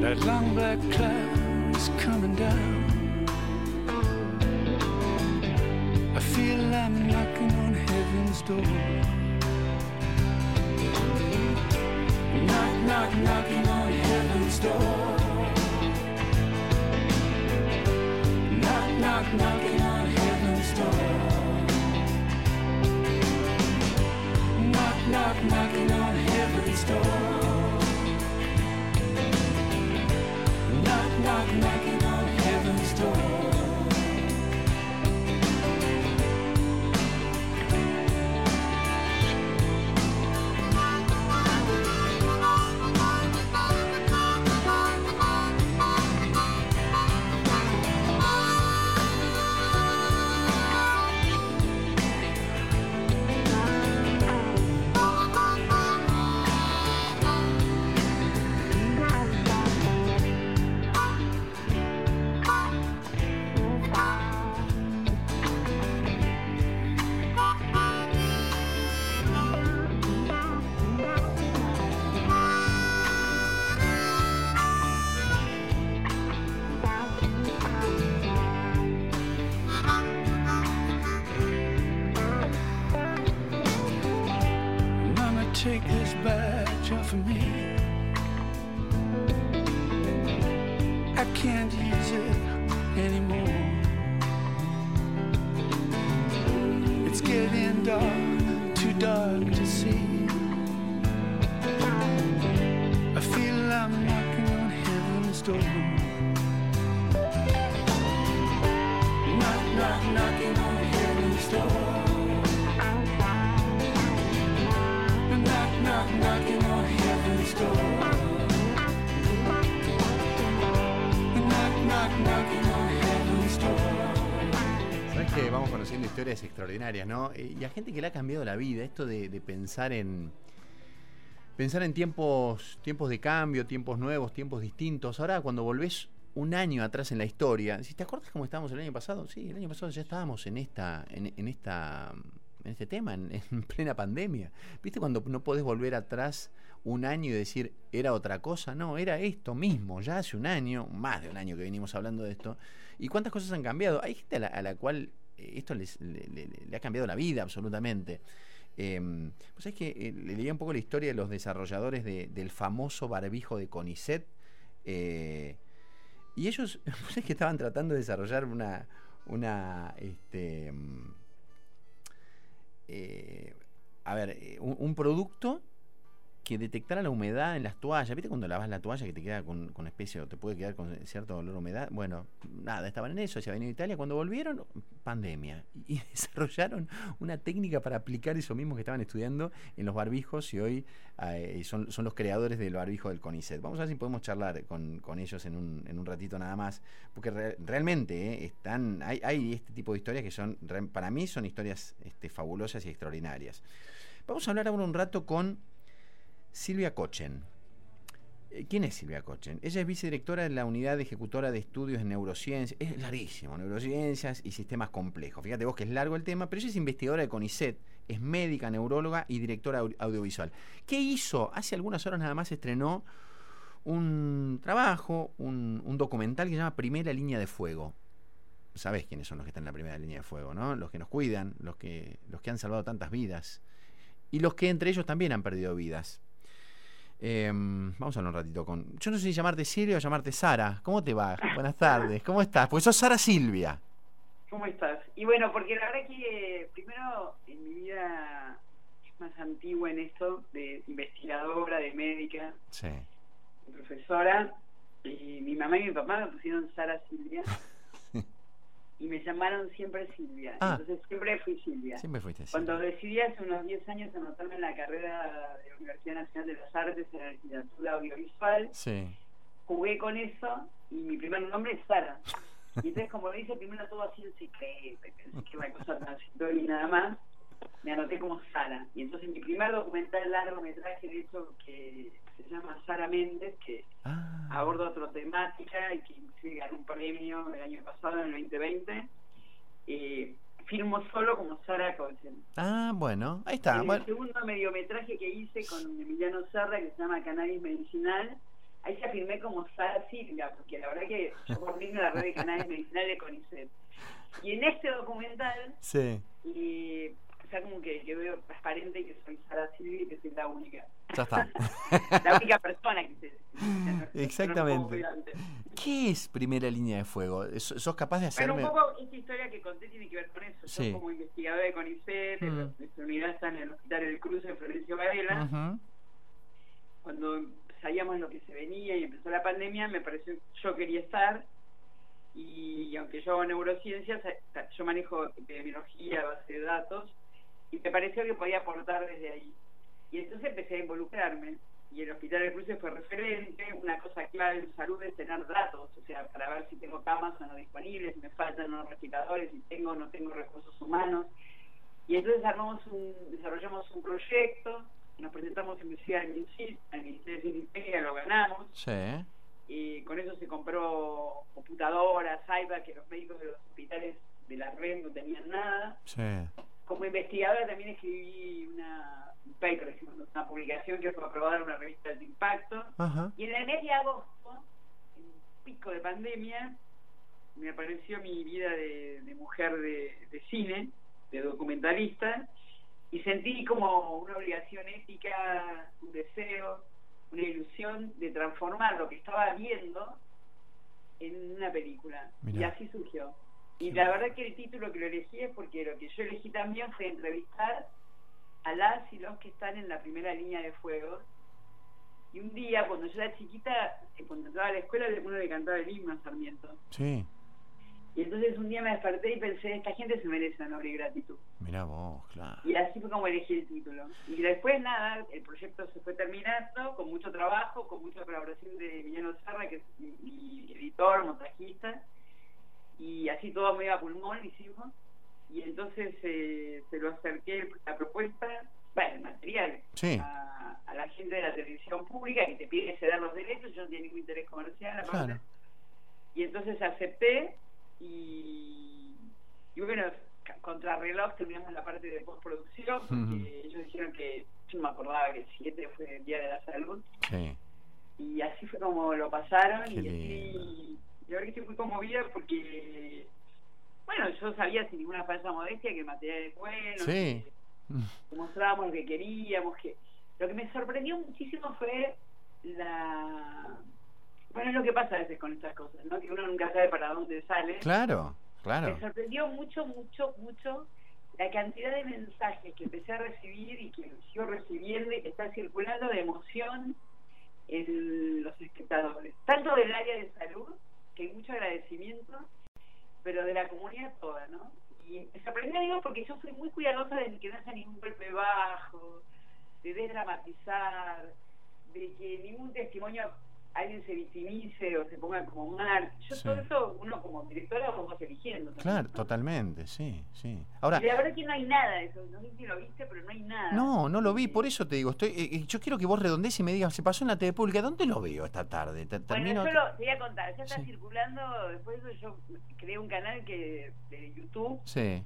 That long black cloud is coming down. Door. Knock, knock, knocking on heaven's door. ¿No? Eh, Y a gente que le ha cambiado la vida, esto de, pensar en. Pensar en tiempos, tiempos de cambio, tiempos nuevos, tiempos distintos. Ahora, cuando volvés un año atrás en la historia, si te acuerdas cómo estábamos el año pasado, sí, el año pasado ya estábamos en esta, en, esta, en este tema, en, en plena pandemia. ¿Viste cuando no podés volver atrás un año y decir era otra cosa? No, era esto mismo, ya hace un año, más de un año que venimos hablando de esto. ¿Y cuántas cosas han cambiado? Hay gente a la, cual esto les- le, ha cambiado la vida absolutamente. Eh, pues es que eh, le leía un poco la historia de los desarrolladores de- del famoso barbijo de Conicet. eh, y ellos, pues es que estaban tratando de desarrollar una, una, este, mm, eh, a ver, eh, un producto que detectara la humedad en las toallas. ¿Viste cuando lavas la toalla que te queda con, con especie o te puede quedar con cierto olor a humedad? Bueno, nada, estaban en eso, se habían ido a Italia. Cuando volvieron, pandemia. Y, desarrollaron una técnica para aplicar eso mismo que estaban estudiando en los barbijos y hoy eh, son, son los creadores del barbijo del CONICET. Vamos a ver si podemos charlar con, con ellos en un, en un ratito nada más, porque re- realmente eh, están, hay, hay este tipo de historias que son, para mí son historias este, fabulosas y extraordinarias. Vamos a hablar ahora un rato con Silvia Cochen. Eh, ¿Quién es Silvia Cochen? Ella es vicedirectora de la Unidad Ejecutora de Estudios en Neurociencias. Es larguísimo, neurociencias y sistemas complejos. Fíjate vos que es largo el tema, pero ella es investigadora de CONICET, es médica, neuróloga y directora au- audiovisual. ¿Qué hizo? Hace algunas horas nada más estrenó un trabajo, un, un documental que se llama Primera Línea de Fuego. Sabés quiénes son los que están en la primera línea de fuego, ¿no? Los que nos cuidan, los que, los que han salvado tantas vidas y los que entre ellos también han perdido vidas. Eh, vamos a hablar un ratito con. Yo no sé si llamarte Silvia o llamarte Sara. ¿Cómo te va? Buenas tardes. ¿Cómo estás? Pues sos Sara Silvia. ¿Cómo estás? Y bueno, porque la verdad que primero en mi vida es más antigua en esto de investigadora, de médica, de profesora. Y mi mamá y mi papá me pusieron Sara Silvia. Y me llamaron siempre Silvia. Ah. Entonces siempre fui Silvia. Siempre fuiste Cuando decidí hace unos 10 años anotarme en la carrera de la Universidad Nacional de las Artes en la literatura audiovisual, jugué con eso y mi primer nombre es Sara. Y entonces, como lo dice, primero todo así en secreto, pensé que una cosa transitoria y nada más, me anoté como Sara. Y entonces mi primer documental largometraje, de hecho, que se llama Sara Méndez, que ah. aborda otra temática y que inclusive ganó un premio el año pasado, en el 2020, eh, firmo solo como Sara Colsen. Ah, bueno, ahí está. El segundo mediometraje que hice con Emiliano Serra, que se llama Cannabis Medicinal, ahí se firmé como Sara Silvia, porque la verdad que yo por mí la red de canales medicinales de CONICET. Y en este documental, sí. y, sea, como que, veo transparente que soy Sara Silvia y que soy la única. Ya está. la única persona que se. Exactamente. ¿Qué es primera línea de fuego? ¿Sos capaz de hacerme.? Bueno, un poco esta historia que conté tiene que ver con eso. Sí. Yo, como investigadora de CONICET, mm. nuestra unidad está en el Hospital del Cruz en Florencio Varela. Cuando sabíamos lo que se venía y empezó la pandemia, me pareció yo quería estar y, aunque yo hago neurociencias, eh, yo manejo epidemiología, base de datos y me pareció que podía aportar desde ahí. Y entonces empecé a involucrarme y el Hospital de Cruces fue referente, una cosa clave en salud es tener datos, o sea, para ver si tengo camas o no disponibles, si me faltan los respiradores, si tengo o no tengo recursos humanos. Y entonces armamos un, desarrollamos un proyecto nos presentamos en al Ministerio de Ciencia lo ganamos. Sí. Y con eso se compró computadoras, iPad, que los médicos de los hospitales de la red no tenían nada. Sí. Como investigadora también escribí una, un paper, una publicación que fue aprobada en una revista de impacto. Y en el mes de agosto, en un pico de pandemia, me apareció mi vida de, mujer de, de cine, de documentalista, y sentí como una obligación ética, un deseo, una ilusión de transformar lo que estaba viendo en una película. Y así surgió. Y la verdad que el título que lo elegí es porque lo que yo elegí también fue entrevistar a las y los que están en la primera línea de fuego. Y un día, cuando yo era chiquita, cuando entraba a la escuela, uno le cantaba el himno a Sarmiento. Sí. Y entonces un día me desperté y pensé, esta gente se merece honor y gratitud. Mira vos, claro. Y así fue como elegí el título. Y después nada, el proyecto se fue terminando con mucho trabajo, con mucha colaboración de Emiliano Serra, que es mi, editor, montajista. Y así todo me iba a pulmón, hicimos. Y entonces eh, se lo acerqué la propuesta, bueno, el material, a, la gente de la televisión pública que te pide ceder los derechos, yo no tenía ningún interés comercial. Claro. Y entonces acepté y, y bueno, contra reloj terminamos la parte de postproducción, porque ellos dijeron que yo no me acordaba que el 7 fue el Día de la Salud. Y así fue como lo pasaron y así, yo creo que estoy muy conmovida porque, bueno, yo sabía sin ninguna falsa modestia que el material es bueno, que, mostrábamos lo que queríamos, que lo que me sorprendió muchísimo fue la bueno, es lo que pasa a veces con estas cosas, ¿no? Que uno nunca sabe para dónde sale. Claro, claro. Me sorprendió mucho, mucho, mucho la cantidad de mensajes que empecé a recibir y que sigo recibiendo y que está circulando de emoción en los espectadores. Tanto del área de salud, que hay mucho agradecimiento, pero de la comunidad toda, ¿no? Y me sorprendió, digo, porque yo soy muy cuidadosa de que no haya ningún golpe bajo, de desdramatizar, de que ningún testimonio alguien se victimice o se ponga como mal. Yo todo eso, uno como directora, vamos eligiendo. Claro, totalmente, sí, sí. Ahora, la verdad que no hay nada de eso, no sé si lo viste, pero no hay nada. No, no lo vi, por eso te digo, estoy eh, eh, yo quiero que vos redondees y me digas, se pasó en la TV pública, ¿dónde lo veo esta tarde? Bueno, yo lo, te voy a contar, ya está circulando, después de eso yo creé un canal que de YouTube. Sí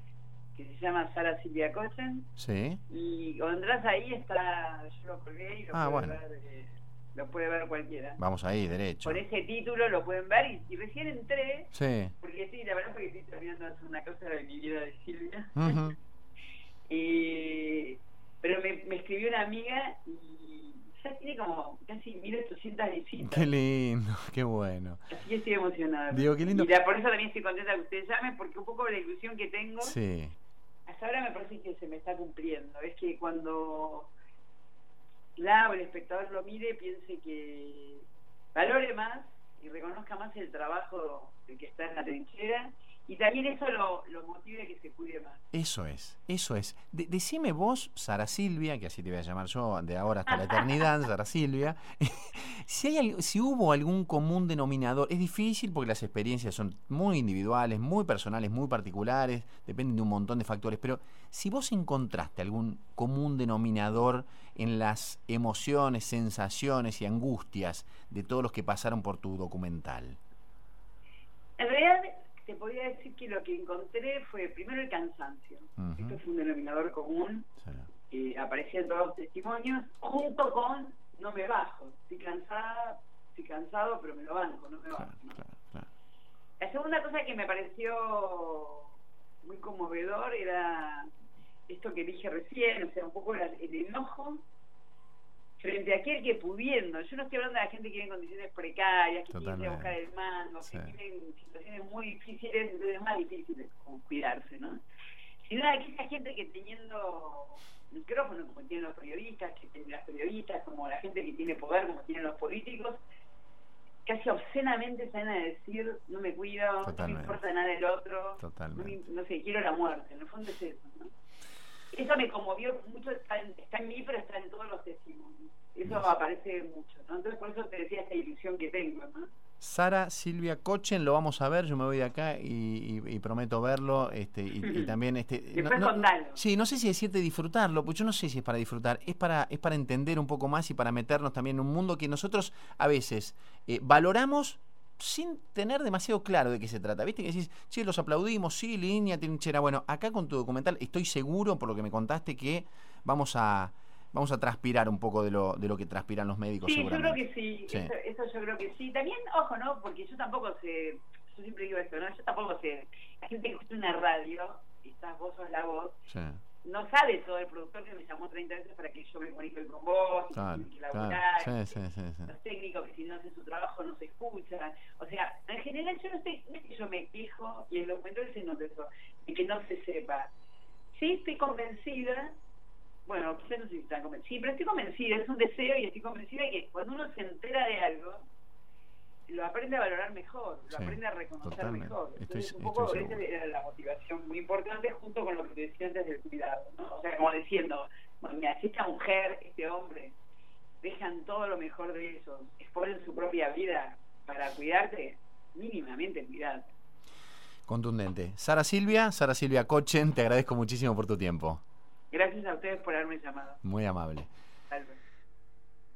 que se llama Sara Silvia Cochen. Sí. Y cuando entras ahí está, yo lo colgué y lo ah, bueno. ver, eh, lo puede ver cualquiera. Vamos ahí, derecho. Con ese título lo pueden ver y, recién entré, sí. porque sí, la verdad es que estoy terminando de hacer una cosa de mi vida de Silvia. y, pero me, me escribió una amiga y ya tiene como casi 1800 visitas. Qué lindo, qué bueno. Así que estoy emocionada. Digo, qué lindo. Y por eso también estoy contenta que ustedes llamen, porque un poco la ilusión que tengo, sí. hasta ahora me parece que se me está cumpliendo. Es que cuando la o el espectador lo mire, piense que valore más y reconozca más el trabajo del que está en la trinchera y también eso lo, lo motive que se cuide más. Eso es, eso es. decime vos, Sara Silvia, que así te voy a llamar yo de ahora hasta la eternidad, Sara Silvia, si, hay, si hubo algún común denominador, es difícil porque las experiencias son muy individuales, muy personales, muy particulares, dependen de un montón de factores, pero si vos encontraste algún común denominador en las emociones, sensaciones y angustias de todos los que pasaron por tu documental. En realidad te podría decir que lo que encontré fue primero el cansancio. Esto fue un denominador común. que aparecía en todos los testimonios, junto con no me bajo. Estoy cansada, estoy cansado, pero me lo banco, no me bajo. La segunda cosa que me pareció muy conmovedor era esto que dije recién, o sea, un poco el enojo frente a aquel que pudiendo, yo no estoy hablando de la gente que vive en condiciones precarias, que tiene que buscar el mango, que tienen situaciones muy difíciles, entonces es más difícil cuidarse, ¿no? Sino de aquella gente que teniendo micrófono, como tienen los periodistas, que tienen las periodistas, como la gente que tiene poder, como tienen los políticos, casi obscenamente salen a decir, no me cuido, no me importa nada del otro, no, no, sé, quiero la muerte, en el fondo es eso, ¿no? Eso me conmovió mucho, está en, está en mí, pero está en todos los testimonios. Eso aparece mucho, ¿no? Entonces por eso te decía esta ilusión que tengo, ¿no? Sara Silvia Cochen, lo vamos a ver, yo me voy de acá y, prometo verlo, este, y, también este. Después no, sí, no sé si decirte disfrutarlo, pues yo no sé si es para disfrutar, es para, es para entender un poco más y para meternos también en un mundo que nosotros a veces eh, valoramos sin tener demasiado claro de qué se trata. ¿Viste? Que decís, sí, los aplaudimos, sí, línea trinchera. Bueno, acá con tu documental estoy seguro, por lo que me contaste, que vamos a vamos a transpirar un poco de lo, de lo que transpiran los médicos. Sí, yo creo que sí, Eso, yo creo que sí. También, ojo, ¿no? Porque yo tampoco sé, yo siempre digo esto, ¿no? Yo tampoco sé, la gente que escucha una radio, y estás vos sos la voz, sí no sabe todo el productor que me llamó 30 veces para que yo me comunique con vos, claro, que laburar, claro. sí, sí, sí, los técnicos que si no hacen su trabajo no se escuchan. O sea, en general yo no sé, no es que yo me quejo y en los documental se nota eso, de que no se sepa. Sí estoy convencida, bueno, quizás no sé si están convencida, pero estoy convencida, es un deseo y estoy convencida de que cuando uno se entera de algo, lo aprende a valorar mejor, lo aprende a reconocer mejor. Entonces, un poco esa era la motivación muy importante junto con lo que te decía antes del cuidado, ¿no? O sea, como diciendo, bueno, mira, si esta mujer, este hombre, dejan todo lo mejor de ellos, exponen su propia vida para cuidarte, mínimamente cuidarte. Contundente. Sara Silvia, Sara Silvia Cochen, te agradezco muchísimo por tu tiempo. Gracias a ustedes por haberme llamado. Muy amable.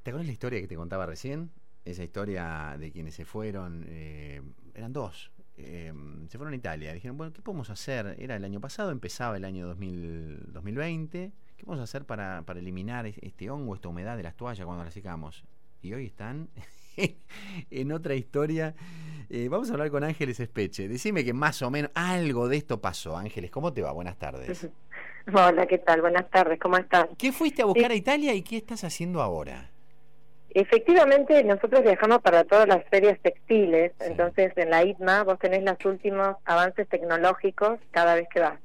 ¿Te acuerdas la historia que te contaba recién? Esa historia de quienes se fueron, eh, eran dos, eh, se fueron a Italia. Dijeron, bueno, ¿qué podemos hacer? Era el año pasado, empezaba el año 2000, 2020. ¿Qué podemos hacer para, para eliminar este hongo, esta humedad de las toallas cuando las secamos? Y hoy están en otra historia. Eh, vamos a hablar con Ángeles Espeche. Decime que más o menos algo de esto pasó. Ángeles, ¿cómo te va? Buenas tardes. Hola, ¿qué tal? Buenas tardes, ¿cómo estás? ¿Qué fuiste a buscar a Italia y qué estás haciendo ahora? Efectivamente, nosotros viajamos para todas las ferias textiles, entonces en la ITMA vos tenés los últimos avances tecnológicos cada vez que vas.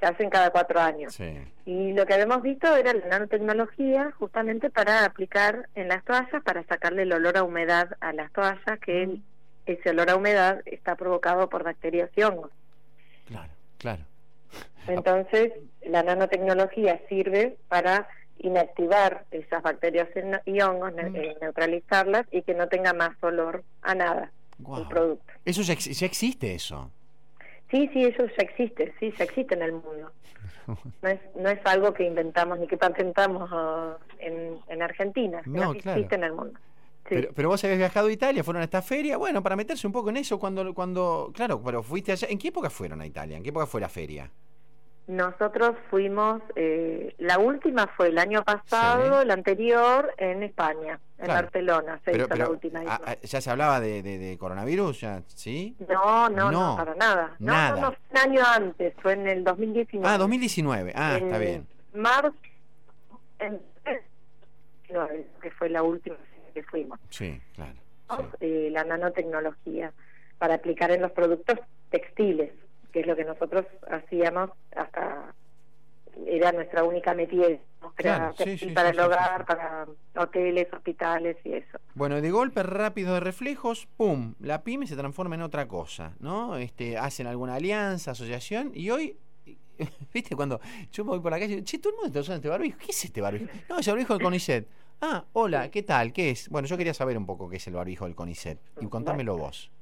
Se hacen cada cuatro años. Y lo que habíamos visto era la nanotecnología justamente para aplicar en las toallas, para sacarle el olor a humedad a las toallas, que mm. ese olor a humedad está provocado por bacterias y hongos. Claro, claro. Entonces, la nanotecnología sirve para inactivar esas bacterias y hongos, mm. eh, neutralizarlas y que no tenga más olor a nada el producto. Eso ya, existe eso. Sí, sí, eso ya existe, sí, ya existe en el mundo. No es, no es algo que inventamos ni que patentamos uh, en, en Argentina, no, existe en el mundo. Pero, pero, vos habías viajado a Italia, fueron a esta feria, bueno, para meterse un poco en eso, cuando, cuando, claro, pero fuiste allá, ¿en qué época fueron a Italia? ¿En qué época fue la feria? Nosotros fuimos, eh, la última fue el año pasado, la anterior en España, en Barcelona, se hizo la última. Ah, ah, ¿Ya se hablaba de, de, coronavirus? Ya, ¿Sí? No, no, no, para nada. nada. No, no, un año antes, fue en el 2019. Ah, 2019, ah, está bien. Marzo, en, 19, que fue la última que fuimos. Sí, claro. Eh, la nanotecnología para aplicar en los productos textiles, que es lo que nosotros hacíamos hasta era nuestra única metida para el hogar, para hoteles, hospitales y eso. Bueno, de golpe rápido de reflejos, pum, la pyme se transforma en otra cosa, ¿no? Este, hacen alguna alianza, asociación y hoy ¿Viste? Cuando yo voy por la calle, che, todo el mundo está usando este barbijo. ¿Qué es este barbijo? No, es el barbijo del CONICET. Ah, hola, ¿qué tal? ¿Qué es? Bueno, yo quería saber un poco qué es el barbijo del CONICET. Y contámelo vos.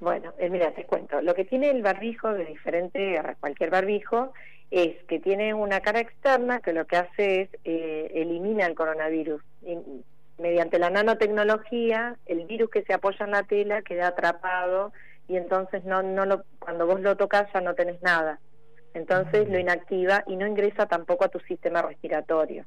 Bueno, eh, mira, te cuento. Lo que tiene el barbijo de diferente a cualquier barbijo es que tiene una cara externa que lo que hace es eh, elimina el coronavirus. mediante la nanotecnología, el virus que se apoya en la tela queda atrapado y entonces no, no lo, cuando vos lo tocas ya no tenés nada entonces lo inactiva y no ingresa tampoco a tu sistema respiratorio.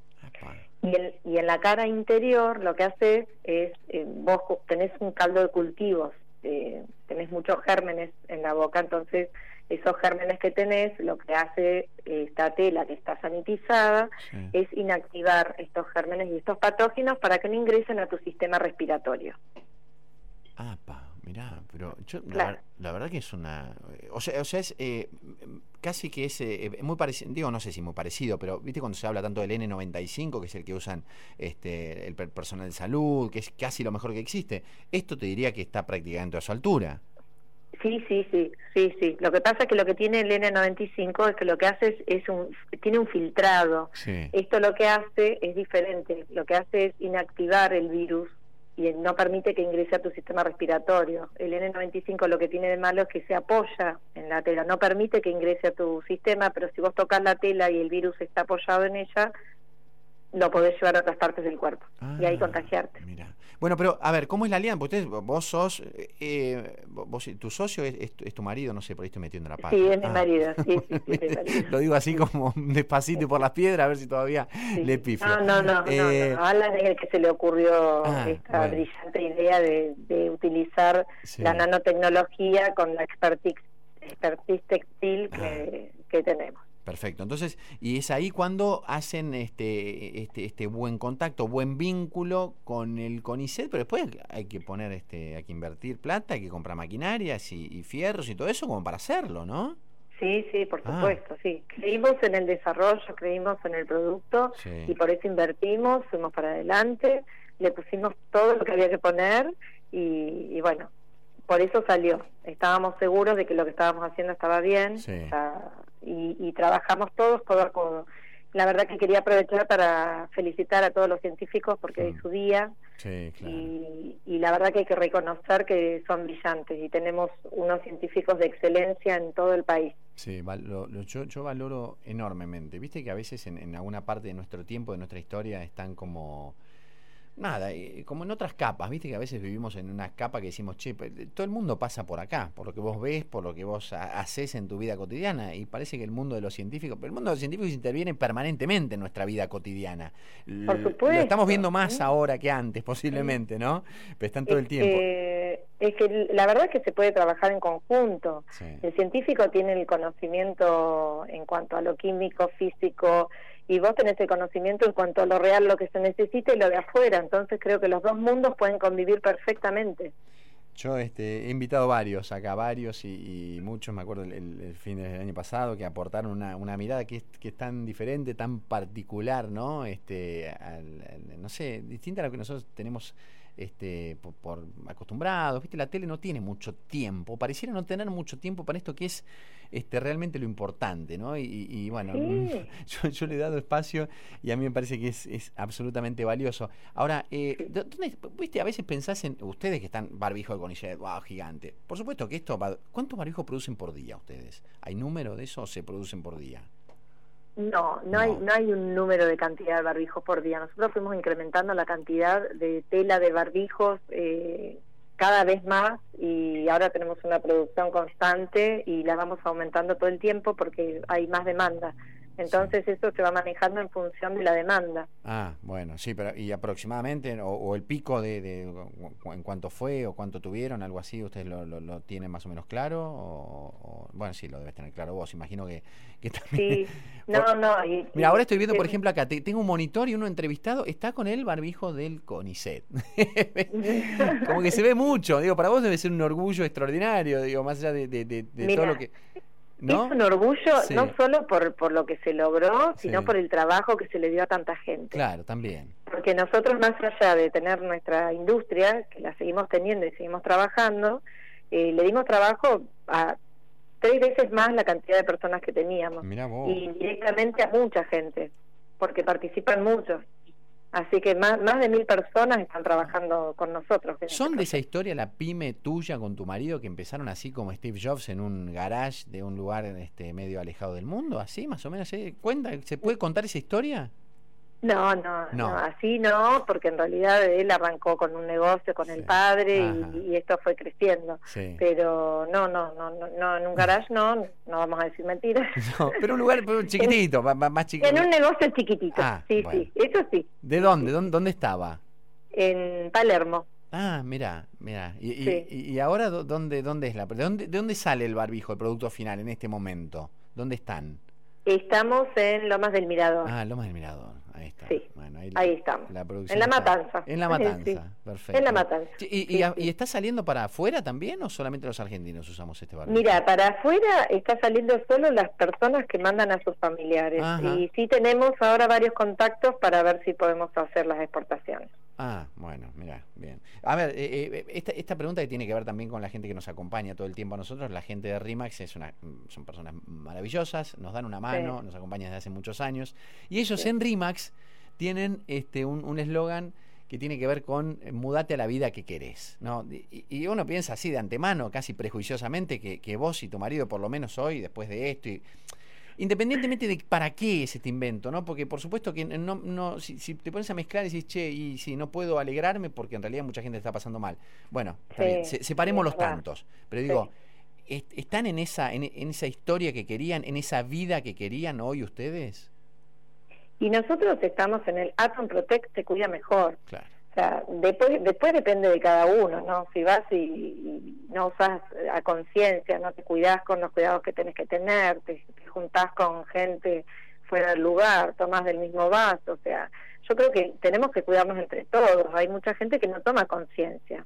Y, y en la cara interior lo que haces es, eh, vos tenés un caldo de cultivos, eh, tenés muchos gérmenes en la boca, entonces esos gérmenes que tenés, lo que hace esta tela que está sanitizada es inactivar estos gérmenes y estos patógenos para que no ingresen a tu sistema respiratorio. Ah, pa, mirá, pero yo, la, verdad que es una... O sea, o sea es eh, casi que es eh, muy parecido, digo, no sé si muy parecido, pero viste cuando se habla tanto del N95, que es el que usan este, el personal de salud, que es casi lo mejor que existe, esto te diría que está prácticamente a su altura. Sí, sí, sí, sí, sí. Lo que pasa es que lo que tiene el N95 es que lo que hace es, un, tiene un filtrado. Esto lo que hace es diferente. Lo que hace es inactivar el virus y no permite que ingrese a tu sistema respiratorio. El N95 lo que tiene de malo es que se apoya en la tela, no permite que ingrese a tu sistema, pero si vos tocas la tela y el virus está apoyado en ella, lo podés llevar a otras partes del cuerpo y ahí ah, contagiarte. Mira. Bueno, pero a ver, ¿cómo es la alianza? Usted, vos sos, eh, vos, tu socio es, tu marido, no sé, por ahí estoy metiendo la pata. Sí, es mi ah. marido, sí, Lo digo así como despacito y por las piedras, a ver si todavía le pifo. No, no, no, eh, no, Alan es el que se le ocurrió ah, esta brillante idea de, de utilizar la nanotecnología con la expertise, expertise textil que, que tenemos. Perfecto. Entonces, y es ahí cuando hacen este, este, este buen contacto, buen vínculo con el CONICET, pero después hay que poner, este, hay que invertir plata, hay que comprar maquinarias y, fierros y todo eso como para hacerlo, ¿no? Sí, sí, por ah. supuesto, sí. Creímos en el desarrollo, creímos en el producto y por eso invertimos, fuimos para adelante, le pusimos todo lo que había que poner y, bueno, por eso salió. Estábamos seguros de que lo que estábamos haciendo estaba bien. Sí y, trabajamos todos codo a codo. La verdad que quería aprovechar para felicitar a todos los científicos porque es su día y, la verdad que hay que reconocer que son brillantes y tenemos unos científicos de excelencia en todo el país. Sí, yo, yo, valoro enormemente. Viste que a veces en, en alguna parte de nuestro tiempo, de nuestra historia, están como nada, eh, como en otras capas, viste que a veces vivimos en una capa que decimos, che, todo el mundo pasa por acá, por lo que vos ves, por lo que vos haces en tu vida cotidiana, y parece que el mundo de los científicos, pero el mundo de los científicos interviene permanentemente en nuestra vida cotidiana. Por supuesto. Lo estamos viendo más ahora que antes, posiblemente, ¿no? Pero están todo el tiempo. Es que la verdad es que se puede trabajar en conjunto. El científico tiene el conocimiento en cuanto a lo químico, físico, y vos tenés el conocimiento en cuanto a lo real, lo que se necesita y lo de afuera. Entonces creo que los dos mundos pueden convivir perfectamente. Yo este, he invitado varios acá, varios y, muchos, me acuerdo el, fin del año pasado, que aportaron una, una mirada que es, que es tan diferente, tan particular, ¿no? Este, no sé, distinta a lo que nosotros tenemos este, por, acostumbrados. ¿Viste? La tele no tiene mucho tiempo, pareciera no tener mucho tiempo para esto que es este, realmente lo importante, ¿no? Y, bueno, yo, le he dado espacio y a mí me parece que es, absolutamente valioso. Ahora, eh, ¿viste? A veces pensás en ustedes que están barbijo de Conichet, wow, gigante. Por supuesto que esto, ¿cuántos barbijos producen por día ustedes? ¿Hay número de eso o se producen por día? No, no, Hay, no hay un número de cantidad de barbijos por día. Nosotros fuimos incrementando la cantidad de tela de barbijos eh, cada vez más y ahora tenemos una producción constante y la vamos aumentando todo el tiempo porque hay más demanda. Entonces eso se va manejando en función de la demanda. Ah, bueno, sí, pero ¿y aproximadamente, o, el pico de, en cuánto fue o cuánto tuvieron, algo así, ustedes lo, lo, tienen más o menos claro? O, bueno, sí, lo debes tener claro vos, imagino que, también... Sí, no, no. Mira, ahora estoy viendo, por ejemplo, acá, tengo un monitor y uno entrevistado, está con el barbijo del CONICET. Como que se ve mucho, digo, para vos debe ser un orgullo extraordinario, digo, más allá de, todo lo que... Es un orgullo no solo por, por lo que se logró, sino por el trabajo que se le dio a tanta gente. Claro, también. Porque nosotros, más allá de tener nuestra industria, que la seguimos teniendo y seguimos trabajando, eh, le dimos trabajo a tres veces más la cantidad de personas que teníamos. Y directamente a mucha gente, porque participan muchos. Así que más, más de mil personas están trabajando con nosotros. ¿Son de esa historia la pyme tuya con tu marido que empezaron así como Steve Jobs en un garage de un lugar este medio alejado del mundo? ¿Así más o menos? ¿Se, cuenta, ¿se puede contar esa historia? No, no, no, así no, porque en realidad él arrancó con un negocio con el padre y, esto fue creciendo. Pero no, no, no, no, en un garage no, no vamos a decir mentiras. pero un lugar chiquitito, más chiquitito. En un negocio chiquitito, ah, sí, sí, eso sí. ¿De dónde? ¿Dónde, dónde estaba? En Palermo. Ah, mira, mira. ¿Y, y, ahora dónde, dónde es la? ¿De dónde, ¿De dónde sale el barbijo, el producto final en este momento? ¿Dónde están? Estamos en Lomas del Mirador. Ah, Lomas del Mirador. Ahí está. Sí, ahí, estamos. en la matanza. En la matanza, perfecto. En la matanza. ¿Y, y, está saliendo para afuera también o solamente los argentinos usamos este barrio? Mira, para afuera está saliendo solo las personas que mandan a sus familiares. Y sí tenemos ahora varios contactos para ver si podemos hacer las exportaciones. Ah, bueno, mira, bien. A ver, eh, eh, esta, esta pregunta que tiene que ver también con la gente que nos acompaña todo el tiempo a nosotros, la gente de RIMAX es una, son personas maravillosas, nos dan una mano, nos acompañan desde hace muchos años, y ellos en RIMAX tienen este un eslogan que tiene que ver con eh, mudate a la vida que querés, ¿no? Y, uno piensa así de antemano, casi prejuiciosamente, que, que vos y tu marido, por lo menos hoy, después de esto, y independientemente de para qué es este invento, ¿no? Porque por supuesto que no, no si, te pones a mezclar y dices, che, y si no puedo alegrarme porque en realidad mucha gente está pasando mal. Bueno, separemos los tantos. Pero digo, ¿están en esa, en, esa historia que querían, en esa vida que querían hoy ustedes? Y nosotros estamos en el Atom Protect te cuida mejor. Claro. O sea, después, después depende de cada uno, ¿no? Si vas y, no usas a conciencia, no te cuidas con los cuidados que tenés que tener, te, juntás con gente fuera del lugar, tomás del mismo vaso, o sea, yo creo que tenemos que cuidarnos entre todos. Hay mucha gente que no toma conciencia.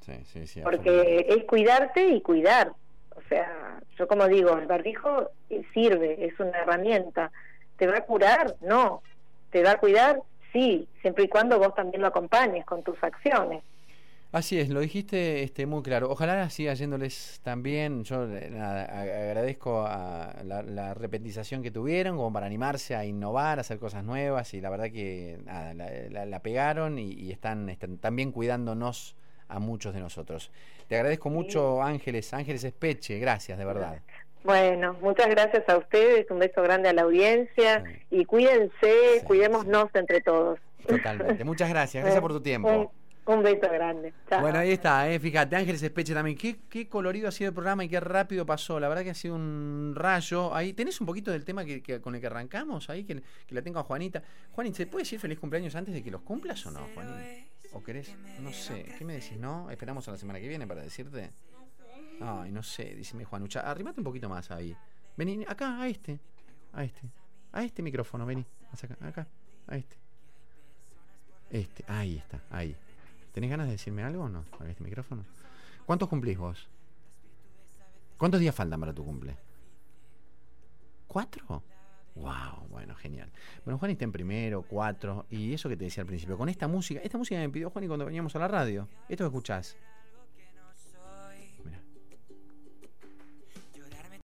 Sí, sí, sí, Porque es cuidarte y cuidar. O sea, yo como digo, el barbijo sirve, es una herramienta. ¿Te va a curar? No. ¿Te va a cuidar? Sí, siempre y cuando vos también lo acompañes con tus acciones. Así es, lo dijiste este, muy claro. Ojalá siga yéndoles también. Yo eh, agradezco a la, repetización que tuvieron como para animarse a innovar, a hacer cosas nuevas y la verdad que la, pegaron y, están, están, también cuidándonos a muchos de nosotros. Te agradezco mucho, Ángeles, Ángeles Espeche, gracias, de verdad. Bueno, muchas gracias a ustedes, un beso grande a la audiencia y cuídense, cuidémonos entre todos. Totalmente, muchas gracias, gracias por tu tiempo. Un, beso grande. Bueno, ahí está, eh, fíjate, Ángeles Espeche también. Qué, qué colorido ha sido el programa y qué rápido pasó. La verdad que ha sido un rayo. Ahí tenés un poquito del tema que, con el que arrancamos, ahí que, que, la tengo a Juanita. Juanita, ¿se puede decir feliz cumpleaños antes de que los cumplas o no, Juanita? ¿O querés? No sé, ¿qué me decís? ¿No? Esperamos a la semana que viene para decirte. Ay, no sé, dice Juanucha. Arrímate un poquito más ahí. Vení, acá, a este. A este. A este micrófono, vení. Acá, acá. A este. Este, ahí está, ahí. ¿Tenés ganas de decirme algo o no este micrófono? ¿Cuántos cumplís vos? ¿Cuántos días faltan para tu cumple? ¿Cuatro? Wow, bueno, genial. Bueno, Juan está en primero, cuatro, y eso que te decía al principio, con esta música, esta música me pidió Juan y cuando veníamos a la radio, esto que escuchás,